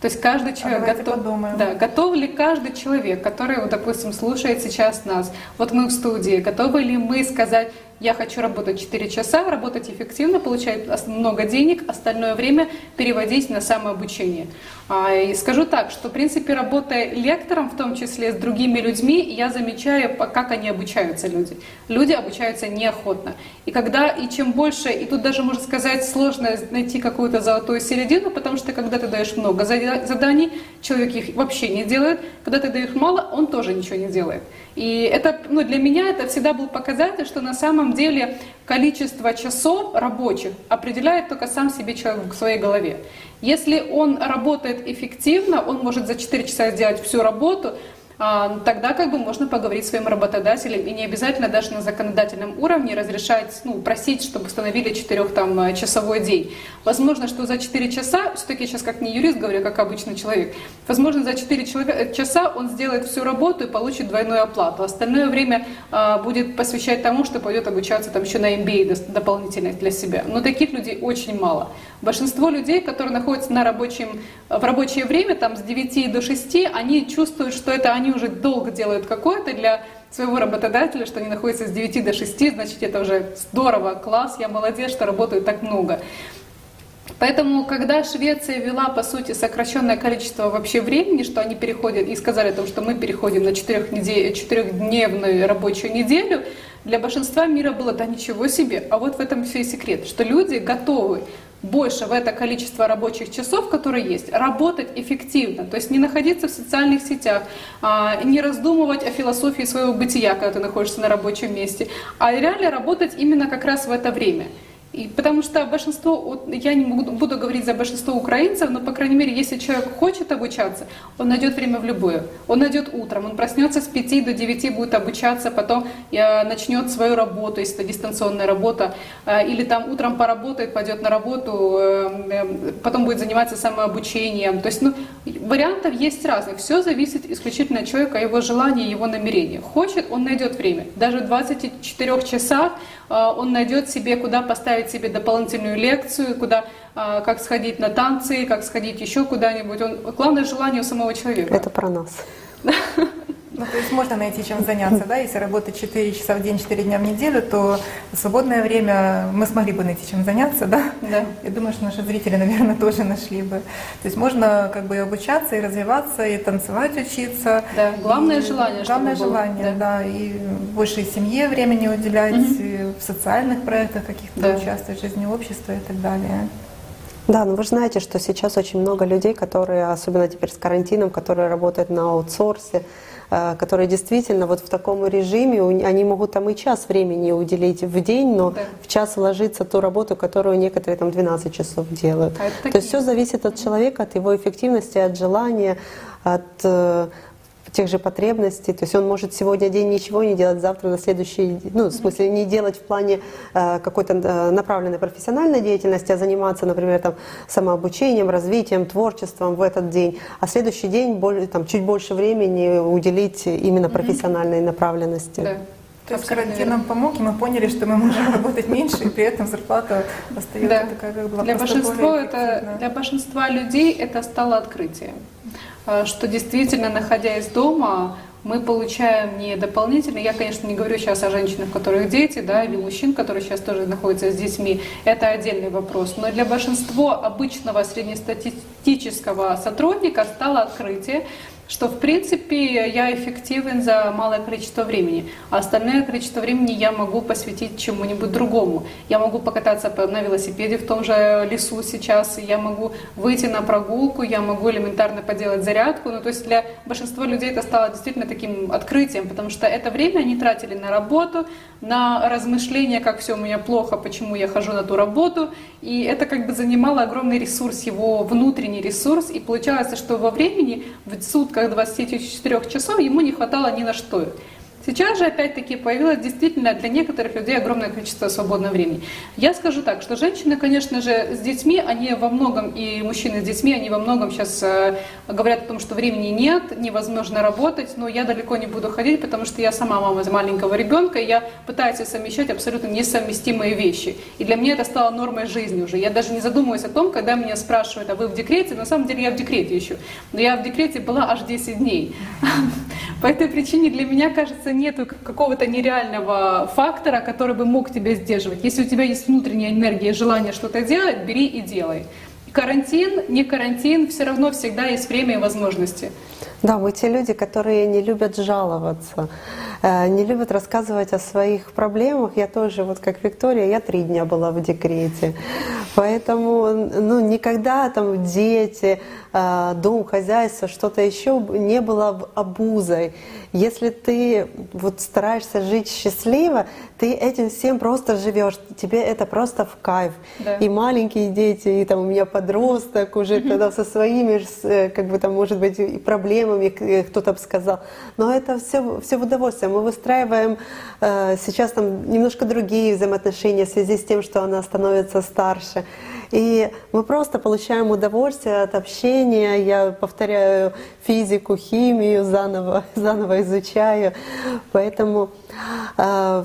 То есть каждый человек а готов, подумаем. да, готов ли каждый человек, который, вот, допустим, слушает сейчас нас, вот мы в студии, готовы ли мы сказать, я хочу работать 4 часа, работать эффективно, получать много денег, остальное время переводить на самообучение. А, и скажу так, что в принципе работая лектором, в том числе с другими людьми, я замечаю, как они обучаются люди. Люди обучаются неохотно. И когда, и чем больше, и тут даже можно сказать, сложно найти какую-то золотую середину, потому что когда ты даешь много заданий, человек их вообще не делает, когда ты даешь мало, он тоже ничего не делает. И это, ну, для меня это всегда был показатель, что на самом деле количество часов рабочих определяет только сам себе человек в своей голове. Если он работает эффективно, он может за 4 часа сделать всю работу, тогда как бы можно поговорить с своим работодателем и не обязательно даже на законодательном уровне разрешать, ну, просить, чтобы установили четырехчасовой день. Возможно, что за 4 часа, все-таки сейчас как не юрист говорю, как обычный человек, возможно, за 4 э, часа он сделает всю работу и получит двойную оплату. Остальное время а, будет посвящать тому, что пойдет обучаться там еще на MBA дополнительно для себя. Но таких людей очень мало. Большинство людей, которые находятся на рабочем, в рабочее время, там с 9 до 6, они чувствуют, что это они уже долго делают какое-то для своего работодателя, что они находятся с 9 до 6, значит, это уже здорово, класс, я молодец, что работаю так много. Поэтому, когда Швеция вела, по сути, сокращенное количество вообще времени, что они переходят, и сказали о том, что мы переходим на четырехдневную рабочую неделю, для большинства мира было, да ничего себе. А вот в этом все и секрет, что люди готовы больше в это количество рабочих часов, которые есть, работать эффективно, то есть не находиться в социальных сетях, а, не раздумывать о философии своего бытия, когда ты находишься на рабочем месте, а реально работать именно как раз в это время. И потому что большинство, я не буду, буду говорить за большинство украинцев, но, по крайней мере, если человек хочет обучаться, он найдет время в любое. Он найдет утром, он проснется с 5 до 9, будет обучаться, потом э, начнет свою работу, если это дистанционная работа, э, или там утром поработает, пойдет на работу, э, потом будет заниматься самообучением. То есть ну, вариантов есть разных. Все зависит исключительно от человека, его желания, его намерения. Хочет, он найдет время. Даже в 24 часах он найдет себе, куда поставить выбирает себе дополнительную лекцию, куда, а, как сходить на танцы, как сходить еще куда-нибудь. Он, главное желание у самого человека. Это про нас. Ну, то есть можно найти чем заняться, да? Если работать 4 часа в день, 4 дня в неделю, то в свободное время мы смогли бы найти чем заняться, да? Да. Я думаю, что наши зрители, наверное, тоже нашли бы. То есть можно как бы и обучаться, и развиваться, и танцевать, учиться. Да, главное И желание, Главное было, желание, да. И больше семье времени уделять, и в социальных проектах каких-то Да. участвовать, в жизни общества и так далее. Да, но вы же знаете, что сейчас очень много людей, которые, особенно теперь с карантином, которые работают на аутсорсе, э, которые действительно вот в таком режиме, они могут там и час времени уделить в день, но Да. в час вложиться ту работу, которую некоторые там 12 часов делают. А То такие- есть все зависит от человека, от его эффективности, от желания, от э, тех же потребностей. То есть он может сегодня день ничего не делать, завтра на следующий, ну, в смысле, не делать в плане э, какой-то э, направленной профессиональной деятельности, а заниматься, например, там, самообучением, развитием, творчеством в этот день, а следующий день более, там, чуть больше времени уделить именно профессиональной направленности. Да. То есть карантин нам помог, и мы поняли, что мы можем работать меньше, и при этом зарплата остается Да. такая, как была Для большинства, это, для большинства людей это стало открытием, что действительно, находясь дома, мы получаем не дополнительно, я, конечно, не говорю сейчас о женщинах, у которых дети, да, или мужчин, которые сейчас тоже находятся с детьми, это отдельный вопрос, но для большинства обычного среднестатистического сотрудника стало открытие, что в принципе я эффективен за малое количество времени, а остальное количество времени я могу посвятить чему-нибудь другому. Я могу покататься по- на велосипеде в том же лесу сейчас, я могу выйти на прогулку, я могу элементарно поделать зарядку. Ну, то есть для большинства людей это стало действительно таким открытием, потому что это время они тратили на работу, на размышления, как все у меня плохо, почему я хожу на ту работу, и это как бы занимало огромный ресурс, его внутренний ресурс, и получалось, что во времени, в сутках 24 часов ему не хватало ни на что. Сейчас же опять-таки появилось действительно для некоторых людей огромное количество свободного времени. Я скажу так, что женщины, конечно же, с детьми, они во многом, и мужчины с детьми, они во многом сейчас э, говорят о том, что времени нет, невозможно работать, но я далеко не буду ходить, потому что я сама мама маленького ребенка, и я пытаюсь совмещать абсолютно несовместимые вещи. И для меня это стало нормой жизни уже. Я даже не задумываюсь о том, когда меня спрашивают, а вы в декрете? На самом деле я в декрете еще. Но я в декрете была аж 10 дней. По этой причине для меня, кажется, нету какого-то нереального фактора, который бы мог тебя сдерживать. Если у тебя есть внутренняя энергия, желание что-то делать, бери и делай. Карантин, не карантин, все равно всегда есть время и возможности. Да, мы те люди, которые не любят жаловаться, э, не любят рассказывать о своих проблемах. Я тоже, вот как Виктория, я три дня была в декрете. Поэтому ну, никогда там дети, э, дом, хозяйство, что-то еще не было обузой. Если ты вот стараешься жить счастливо, ты этим всем просто живешь. Тебе это просто в кайф. Да. И маленькие дети, и там у меня подросток уже, когда со своими, э, как бы там, может быть, и проблемами э, кто-то бы сказал. Но это все, все в удовольствие. Мы выстраиваем э, сейчас там немножко другие взаимоотношения в связи с тем, что она становится старше. И мы просто получаем удовольствие от общения. Я повторяю физику, химию заново, заново изучаю. Поэтому э,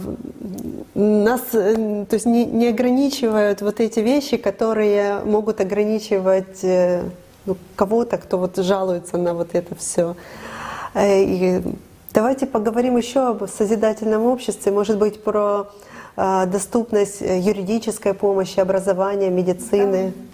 нас э, то есть не, не ограничивают вот эти вещи, которые могут ограничивать э, ну, кого-то, кто вот жалуется на вот это все. И давайте поговорим еще об созидательном обществе, может быть, про э, доступность юридической помощи, образования, медицины. Да.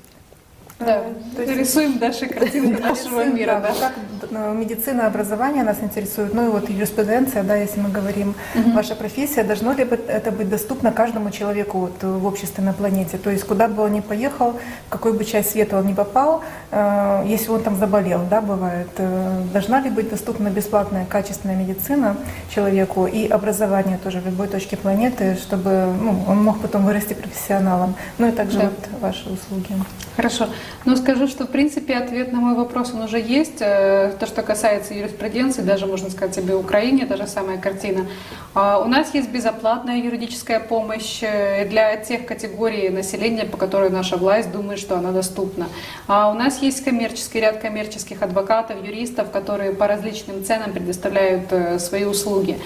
То есть- Рисуем дальше картинку нашего мира. да, Да. Как э, медицина, образование нас интересует, ну и вот юриспруденция, да, если мы говорим, ваша профессия, должно ли это быть доступно каждому человеку вот, в обществе на планете? То есть куда бы он ни поехал, в какую бы часть света он ни попал, э, если он там заболел, да, бывает, э, должна ли быть доступна бесплатная качественная медицина человеку и образование тоже в любой точке планеты, чтобы ну, он мог потом вырасти профессионалом, ну и также Да. вот ваши услуги. Хорошо. Но скажу, что в принципе ответ на мой вопрос он уже есть. Э, То, что касается юриспруденции, даже можно сказать себе Украине, та же самая картина. А У нас есть безоплатная юридическая помощь э, для тех категорий населения, по которой наша власть думает, что она доступна. А у нас есть коммерческий ряд коммерческих адвокатов, юристов, которые по различным ценам предоставляют э, свои услуги.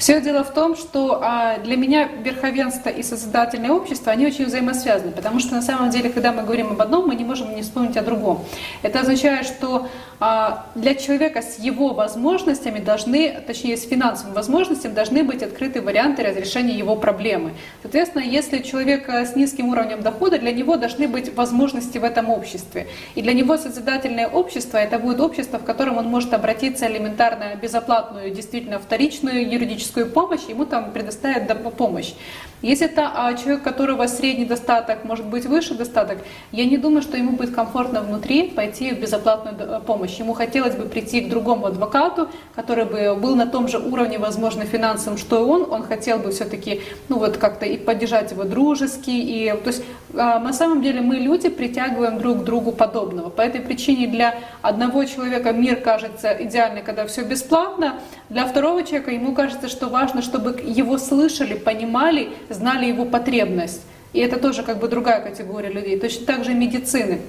Все дело в том, что а, для меня верховенство и созидательное общество, они очень взаимосвязаны, потому что на самом деле, когда мы говорим об одном, мы не можем не вспомнить о другом. Это означает, что а, для человека с его возможностями должны, точнее с финансовыми возможностями, должны быть открыты варианты разрешения его проблемы. Соответственно, если человек э, с низким уровнем дохода, для него должны быть возможности в этом обществе. И для него созидательное общество это будет общество, в котором он может обратиться элементарно безоплатную, действительно вторичную юридическую помощь, ему там предоставят помощь. Если это а, человек, у которого средний достаток, может быть выше достаток, я не думаю, что ему будет комфортно внутри пойти в безоплатную э, помощь. Ему хотелось бы прийти к другому адвокату, который бы был на том же уровне, возможно, финансовым, что и он. Он хотел бы все-таки, ну вот как-то и поддержать его дружески. И, то есть а, на самом деле мы люди притягиваем друг к другу подобного. По этой причине для одного человека мир кажется идеальный, когда все бесплатно. Для второго человека ему кажется, что важно, чтобы его слышали, понимали, знали его потребность. И это тоже как бы другая категория людей. Точно так же медицины.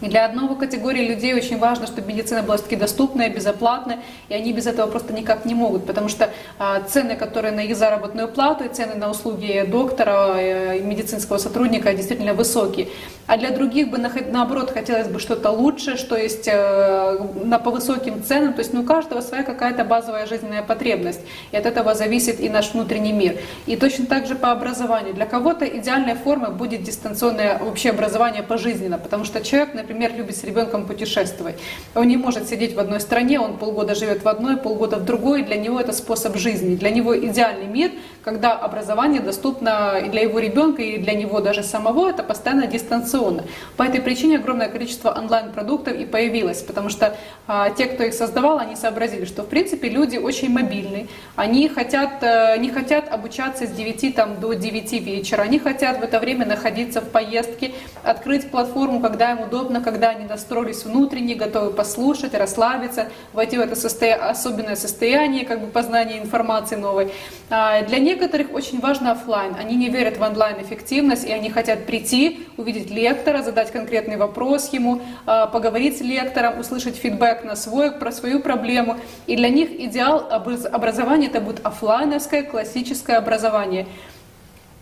И для одного категории людей очень важно, чтобы медицина была все-таки доступная, безоплатная, и они без этого просто никак не могут, потому что а, цены, которые на их заработную плату, и цены на услуги доктора э, и медицинского сотрудника действительно высокие. А для других бы, наоборот, хотелось бы что-то лучше, что есть э, на, по высоким ценам, то есть ну, у каждого своя какая-то базовая жизненная потребность, и от этого зависит и наш внутренний мир. И точно так же по образованию. Для кого-то идеальной формой будет дистанционное вообще образование пожизненно, потому что человек, например, любит с ребенком путешествовать. Он не может сидеть в одной стране, он полгода живет в одной, полгода в другой, для него это способ жизни. Для него идеальный мир, когда образование доступно и для его ребенка, и для него даже самого, это постоянно дистанционно. По этой причине огромное количество онлайн-продуктов и появилось, потому что а, те, кто их создавал, они сообразили, что в принципе люди очень мобильны, они хотят, а, не хотят обучаться с 9 там, до 9 вечера, они хотят в это время находиться в поездке, открыть платформу, когда им удобно, когда они настроились внутренне, готовы послушать, расслабиться, войти в это состо... особенное состояние как бы познания информации новой. А для некоторых очень важно офлайн. Они не верят в онлайн-эффективность, и они хотят прийти, увидеть лектора, задать конкретный вопрос ему, а, поговорить с лектором, услышать фидбэк на свой, про свою проблему. И для них идеал образования это будет офлайновское классическое образование.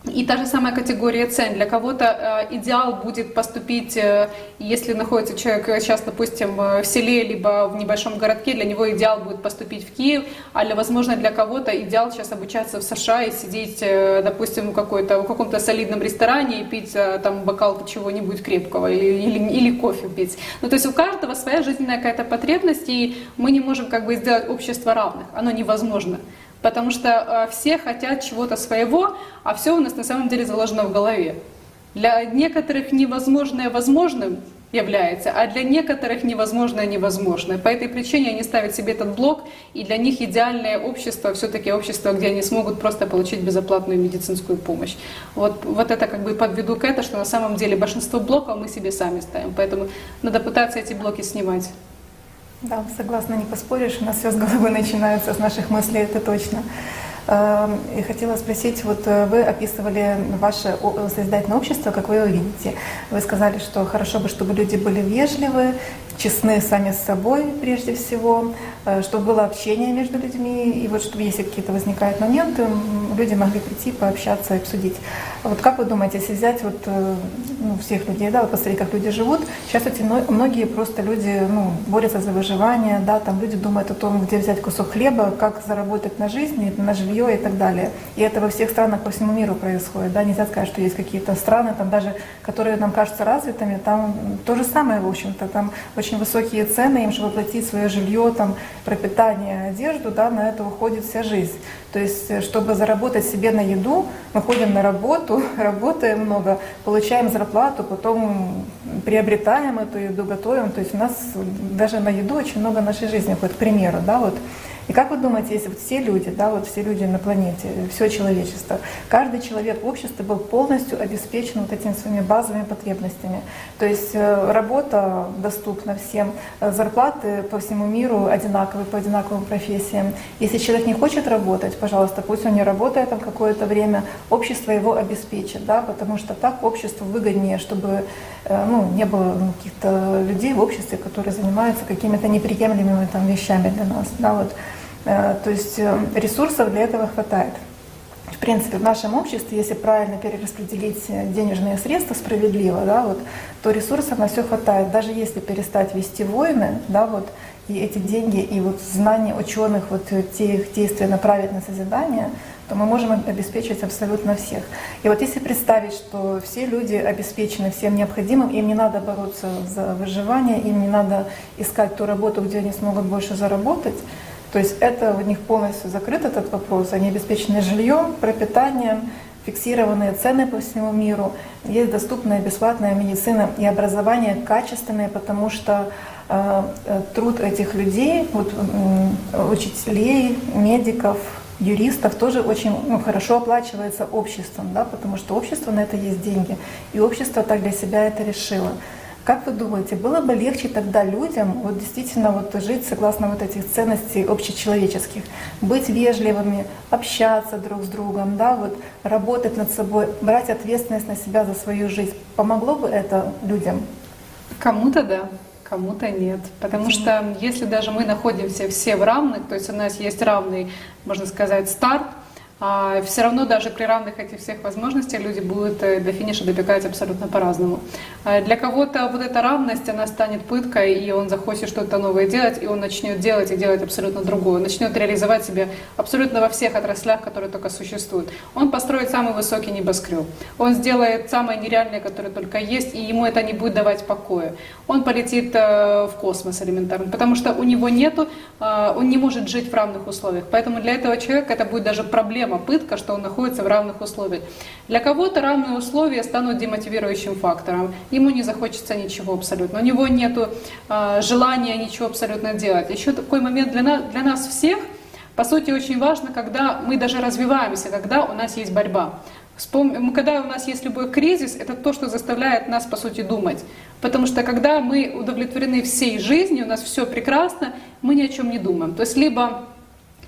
И та же самая категория цен. Для кого-то э, идеал будет поступить, э, если находится человек сейчас, допустим, э, в селе, либо в небольшом городке, для него идеал будет поступить в Киев, а для, возможно, для кого-то идеал сейчас обучаться в США и сидеть, допустим, в, какой-то, в каком-то солидном ресторане и пить там бокал чего-нибудь крепкого или, или, или кофе пить. Ну, то есть у каждого своя жизненная какая-то потребность, и мы не можем как бы сделать общество равных. Оно невозможно потому что э, все хотят чего-то своего, а все у нас на самом деле заложено в голове. Для некоторых невозможное возможным является, а для некоторых невозможное невозможное. По этой причине они ставят себе этот блок, и для них идеальное общество все-таки общество, где они смогут просто получить безоплатную медицинскую помощь. Вот, вот это как бы подведу к этому, что на самом деле большинство блоков мы себе сами ставим, поэтому надо пытаться эти блоки снимать. Да, согласна, не поспоришь. У нас все с головы начинается, с наших мыслей, это точно. Эм, и хотела спросить, вот э, вы описывали ваше созидательное общество, как вы его видите. Вы сказали, что хорошо бы, чтобы люди были вежливы, честны сами с собой прежде всего, э, чтобы было общение между людьми, и вот чтобы если какие-то возникают моменты, люди могли прийти, пообщаться и обсудить. Вот как вы думаете, если взять вот, э, ну, всех людей, да, вот посмотреть, как люди живут, сейчас эти многие просто люди ну, борются за выживание, да, там люди думают о том, где взять кусок хлеба, как заработать на жизнь, на жилье и так далее. И это во всех странах по всему миру происходит, да, нельзя сказать, что есть какие-то страны, там даже, которые нам кажутся развитыми, там то же самое, в общем-то, там очень высокие цены, им, чтобы платить свое жилье, там, пропитание, одежду, да, на это уходит вся жизнь. То есть, э, чтобы заработать себе на еду, мы ходим на работу, работаем много, получаем зарплату, потом приобретаем эту еду, готовим. То есть у нас даже на еду очень много нашей жизни уходит, к примеру, да, вот и как вы думаете, если вот все люди, да, вот все люди на планете, все человечество, каждый человек в обществе был полностью обеспечен вот этими своими базовыми потребностями. То есть э, работа доступна всем, э, зарплаты по всему миру одинаковые по одинаковым профессиям. Если человек не хочет работать, пожалуйста, пусть он не работает там какое-то время, общество его обеспечит, да, потому что так обществу выгоднее, чтобы э, ну, не было каких-то людей в обществе, которые занимаются какими-то неприемлемыми там, вещами для нас. Да, вот. Э, то есть э, ресурсов для этого хватает. В принципе, в нашем обществе, если правильно перераспределить денежные средства справедливо, да, вот, то ресурсов на все хватает. Даже если перестать вести войны, да, вот, и эти деньги, и вот знания ученых, вот те их действия направить на созидание, то мы можем обеспечивать абсолютно всех. И вот если представить, что все люди обеспечены всем необходимым, им не надо бороться за выживание, им не надо искать ту работу, где они смогут больше заработать, то есть это у них полностью закрыт этот вопрос. Они обеспечены жильем, пропитанием, фиксированные цены по всему миру, есть доступная бесплатная медицина и образование качественное, потому что э, э труд этих людей, вот, э, учителей, медиков, юристов тоже очень ну, хорошо оплачивается обществом, да, потому что общество на это есть деньги, и общество так для себя это решило. Как вы думаете, было бы легче тогда людям вот действительно вот жить согласно вот этих ценностей общечеловеческих, быть вежливыми, общаться друг с другом, да, вот работать над собой, брать ответственность на себя за свою жизнь? Помогло бы это людям? Кому-то да, кому-то нет. Потому что если даже мы находимся все в равных, то есть у нас есть равный, можно сказать, старт, а все равно даже при равных этих всех возможностях люди будут э, до финиша добегать абсолютно по-разному. А для кого-то вот эта равность, она станет пыткой, и он захочет что-то новое делать, и он начнет делать и делать абсолютно другое. Начнет реализовать себя абсолютно во всех отраслях, которые только существуют. Он построит самый высокий небоскреб. Он сделает самое нереальное, которое только есть, и ему это не будет давать покоя. Он полетит э, в космос элементарно, потому что у него нету, э, он не может жить в равных условиях. Поэтому для этого человека это будет даже проблема проблема, пытка, что он находится в равных условиях. Для кого-то равные условия станут демотивирующим фактором. Ему не захочется ничего абсолютно. У него нет э, желания ничего абсолютно делать. Еще такой момент для нас, для нас всех, по сути, очень важно, когда мы даже развиваемся, когда у нас есть борьба. Когда у нас есть любой кризис, это то, что заставляет нас, по сути, думать. Потому что когда мы удовлетворены всей жизнью, у нас все прекрасно, мы ни о чем не думаем. То есть либо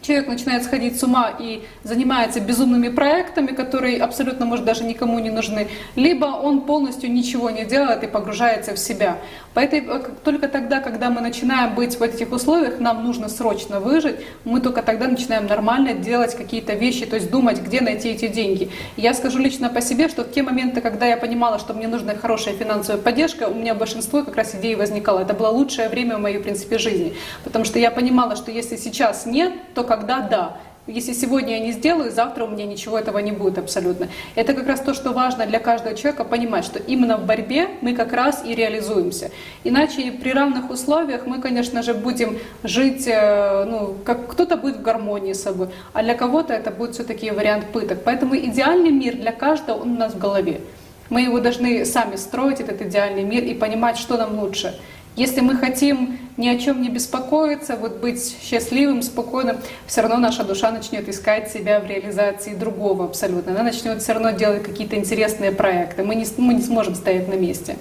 человек начинает сходить с ума и занимается безумными проектами, которые абсолютно, может, даже никому не нужны, либо он полностью ничего не делает и погружается в себя. Поэтому только тогда, когда мы начинаем быть в этих условиях, нам нужно срочно выжить, мы только тогда начинаем нормально делать какие-то вещи, то есть думать, где найти эти деньги. я скажу лично по себе, что в те моменты, когда я понимала, что мне нужна хорошая финансовая поддержка, у меня большинство как раз идей возникало. Это было лучшее время в моей, в принципе, жизни. Потому что я понимала, что если сейчас нет, то когда да. Если сегодня я не сделаю, завтра у меня ничего этого не будет абсолютно. Это как раз то, что важно для каждого человека понимать, что именно в борьбе мы как раз и реализуемся. Иначе при равных условиях мы, конечно же, будем жить, э, ну, как кто-то будет в гармонии с собой, а для кого-то это будет все-таки вариант пыток. Поэтому идеальный мир для каждого он у нас в голове. Мы его должны сами строить, этот идеальный мир, и понимать, что нам лучше. Если мы хотим ни о чем не беспокоиться, вот быть счастливым, спокойным, все равно наша душа начнет искать себя в реализации другого абсолютно. Она начнет все равно делать какие-то интересные проекты. Мы не, мы не сможем стоять на месте.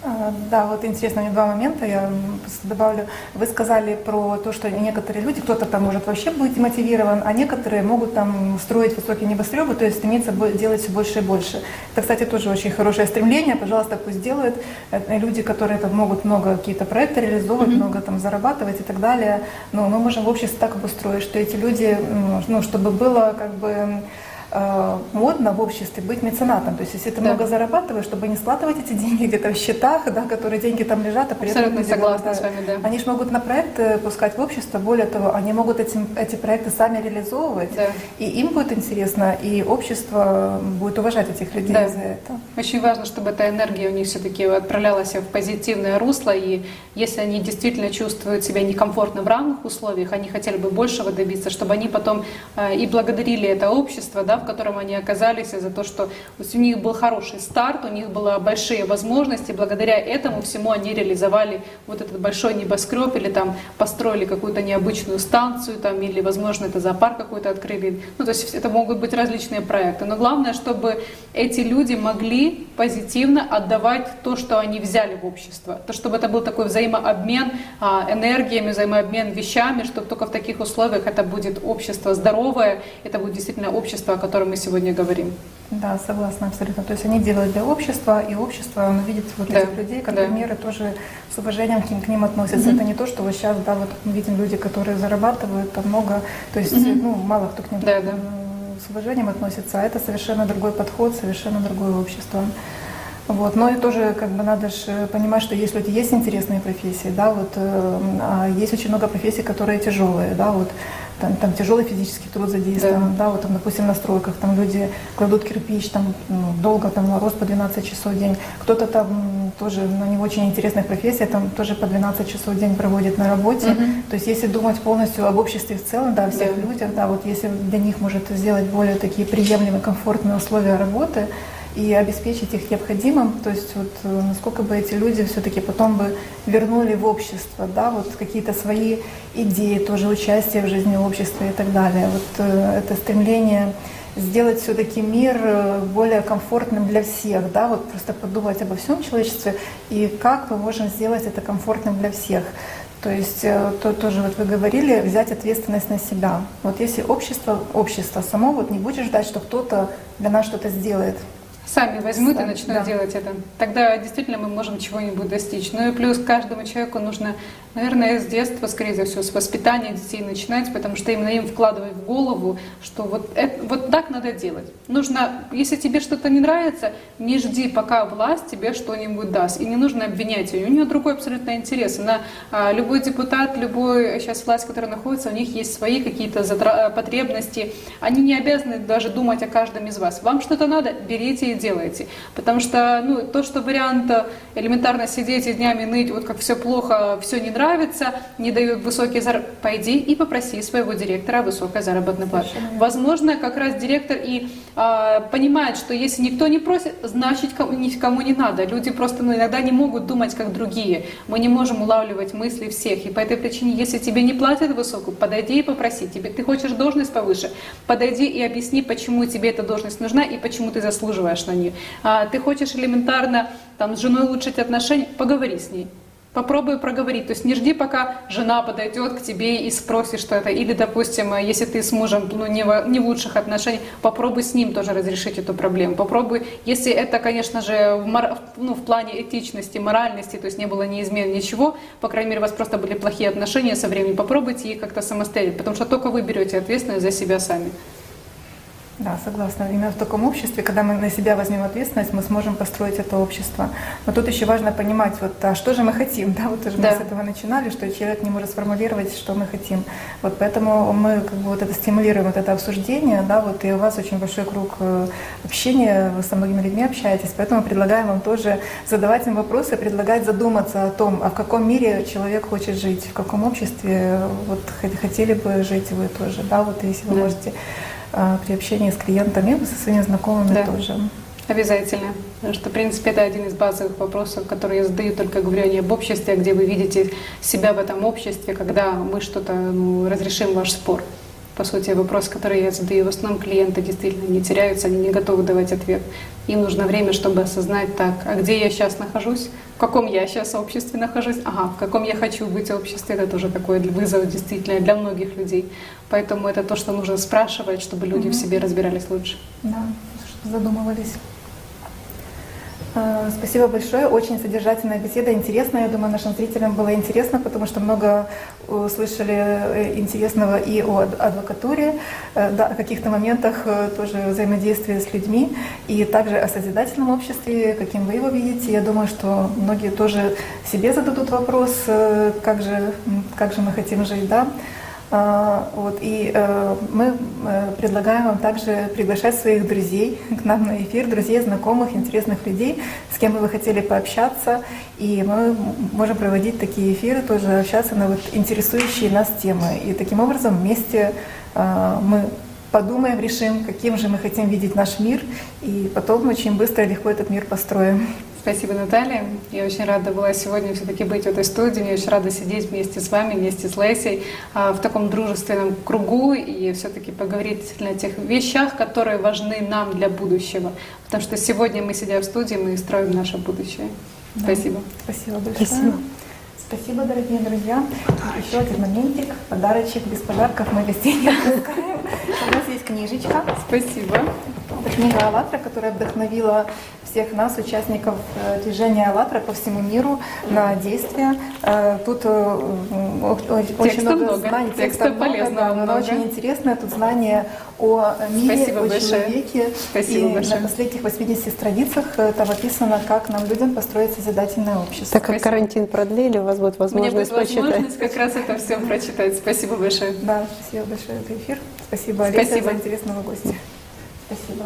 А, да, вот интересно, у меня два момента, я добавлю. Вы сказали про то, что некоторые люди, кто-то там может вообще быть мотивирован, а некоторые могут там строить высокие небоскребы, то есть стремиться делать все больше и больше. Это, кстати, тоже очень хорошее стремление, пожалуйста, пусть делают. Это люди, которые там могут много какие-то проекты реализовывать, mm-hmm. много там зарабатывать и так далее. Но мы можем в обществе так обустроить, что эти люди, ну, чтобы было как бы Э, модно в обществе быть меценатом. То есть если ты да. много зарабатываешь, чтобы не складывать эти деньги где-то в счетах, да, которые деньги там лежат, а при Абсолютно этом согласна с вами, да. Они же могут на проекты пускать в общество, более того, они могут эти, эти проекты сами реализовывать, да. и им будет интересно, и общество будет уважать этих людей да. за это. Очень важно, чтобы эта энергия у них все-таки отправлялась в позитивное русло, и если они действительно чувствуют себя некомфортно в равных условиях, они хотели бы большего добиться, чтобы они потом э, и благодарили это общество, да, в котором они оказались, за то, что у них был хороший старт, у них были большие возможности, благодаря этому всему они реализовали вот этот большой небоскреб или там построили какую-то необычную станцию, там, или, возможно, это зоопарк какой-то открыли. Ну, то есть это могут быть различные проекты. Но главное, чтобы эти люди могли позитивно отдавать то, что они взяли в общество. То, чтобы это был такой взаимообмен а, энергиями, взаимообмен вещами, что только в таких условиях это будет общество здоровое, это будет действительно общество, котором мы сегодня говорим. Да, согласна абсолютно. То есть они делают для общества, и общество оно видит вот Да, этих людей как да. примеры, тоже с уважением к ним, к ним относятся. Это не то, что вот сейчас, да, вот мы видим люди, которые зарабатывают там много, то есть, ну, мало кто к ним Да, да. с уважением относится, а это совершенно другой подход, совершенно другое общество. Вот. Но и тоже как бы надо же понимать, что если вот есть интересные профессии, да, вот э, а есть очень много профессий, которые тяжелые, да, вот там, там тяжелый физический труд задействован, да. вот там, допустим, на стройках, там люди кладут кирпич, там ну, долго, там мороз по 12 часов в день, кто-то там тоже на не очень интересных профессиях, там тоже по 12 часов в день проводит на работе, то есть если думать полностью об обществе в целом, да, о всех Да. людях, да, вот если для них может сделать более такие приемлемые, комфортные условия работы, и обеспечить их необходимым, то есть вот э, насколько бы эти люди все-таки потом бы вернули в общество, да, вот какие-то свои идеи, тоже участие в жизни общества и так далее. Вот э, это стремление сделать все-таки мир э, более комфортным для всех, да, вот просто подумать обо всем человечестве и как мы можем сделать это комфортным для всех. То есть то, тоже вот вы говорили, взять ответственность на себя. Вот если общество, общество само вот не будет ждать, что кто-то для нас что-то сделает, Сами возьмут и начнут да. делать это. Тогда действительно мы можем чего-нибудь достичь. Ну и плюс каждому человеку нужно, наверное, с детства, скорее всего, с воспитания детей начинать, потому что именно им вкладывать в голову, что вот, это, вот так надо делать. Нужно, если тебе что-то не нравится, не жди, пока власть тебе что-нибудь даст. И не нужно обвинять ее. У нее другой абсолютно интерес. Она, а, любой депутат, любой сейчас власть, которая находится, у них есть свои какие-то затра- потребности. Они не обязаны даже думать о каждом из вас. Вам что-то надо, берите и делайте. Потому что ну, то, что вариант э, элементарно сидеть и днями ныть, вот как все плохо, все не нравится, не дают высокие заработки, пойди и попроси своего директора высокой заработной верно. Возможно, как раз директор и а, понимает, что если никто не просит, значит кому, никому не надо. Люди просто ну, иногда не могут думать как другие. Мы не можем улавливать мысли всех. И по этой причине, если тебе не платят высокую, подойди и попроси. Тебе, ты хочешь должность повыше, подойди и объясни, почему тебе эта должность нужна и почему ты заслуживаешь нее. А, ты хочешь элементарно там, с женой улучшить отношения, поговори с ней. Попробуй проговорить. То есть не жди, пока жена подойдет к тебе и спросит что-то. Или, допустим, если ты с мужем ну, не, в, не в лучших отношениях, попробуй с ним тоже разрешить эту проблему. Попробуй, если это, конечно же, в, мор- ну, в плане этичности, моральности, то есть не было ни измен, ничего, по крайней мере, у вас просто были плохие отношения со временем, попробуйте их как-то самостоятельно, потому что только вы берете ответственность за себя сами. Да, согласна. Именно в таком обществе, когда мы на себя возьмем ответственность, мы сможем построить это общество. Но тут еще важно понимать, вот, а что же мы хотим, да, вот уже Да. мы с этого начинали, что человек не может сформулировать, что мы хотим. Вот поэтому мы как бы вот это стимулируем, вот это обсуждение, да, вот и у вас очень большой круг э, общения, вы со многими людьми общаетесь, поэтому предлагаем вам тоже задавать им вопросы, предлагать задуматься о том, а в каком мире человек хочет жить, в каком обществе э, вот хот- хотели бы жить вы тоже, да, вот если вы Да. можете при общении с клиентами, со своими знакомыми Да. тоже. Обязательно. Потому что, в принципе, это один из базовых вопросов, которые я задаю, только говорю не об обществе, а где вы видите себя в этом обществе, когда мы что-то ну, разрешим ваш спор. По сути, вопрос, который я задаю, в основном клиенты действительно не теряются, они не готовы давать ответ. Им нужно время, чтобы осознать, так, а где я сейчас нахожусь, в каком я сейчас обществе нахожусь, ага, в каком я хочу быть обществе, это тоже такой вызов действительно для многих людей. Поэтому это то, что нужно спрашивать, чтобы люди в себе разбирались лучше. Да, задумывались. А, Спасибо большое. Очень содержательная беседа, интересная. Я думаю, нашим зрителям было интересно, потому что много услышали э, интересного и о ад- адвокатуре, э, да, о каких-то моментах э, тоже взаимодействия с людьми, и также о созидательном обществе, каким вы его видите. Я думаю, что многие тоже себе зададут вопрос, э, как же, как же мы хотим жить, да. А, Вот, и э, мы э, предлагаем вам также приглашать своих друзей к нам на эфир, друзей, знакомых, интересных людей, с кем вы хотели пообщаться. И мы можем проводить такие эфиры, тоже общаться на вот интересующие нас темы. И таким образом вместе э, мы подумаем, решим, каким же мы хотим видеть наш мир, и потом очень быстро и легко этот мир построим. Спасибо, Наталья. Я очень рада была сегодня все-таки быть в этой студии. Я очень рада сидеть вместе с вами, вместе с Лесей а, в таком дружественном кругу и все-таки поговорить о тех вещах, которые важны нам для будущего. Потому что сегодня мы, сидя в студии, мы строим наше будущее. Да. Спасибо. Спасибо большое. Спасибо. Спасибо, дорогие друзья. И Еще один моментик, подарочек без подарков мы гостей не отпускаем. У нас есть книжечка. Спасибо. Это книга «АЛЛАТРА», которая вдохновила всех нас, участников э, движения «АЛЛАТРА» по всему миру на действия. Э, Тут э, очень много много, знаний, текста текста много, полезного да, но много. очень интересное тут знание о мире, Спасибо о большое. человеке. Спасибо и большое. на последних 80 страницах там описано, как нам, людям, построить созидательное общество. Так как Спасибо. карантин продлили, у вас будет У меня будет возможность возможность как раз это все прочитать. Спасибо большое. Да, спасибо большое за эфир. Спасибо, Олеся, Спасибо. за интересного гостя. Спасибо.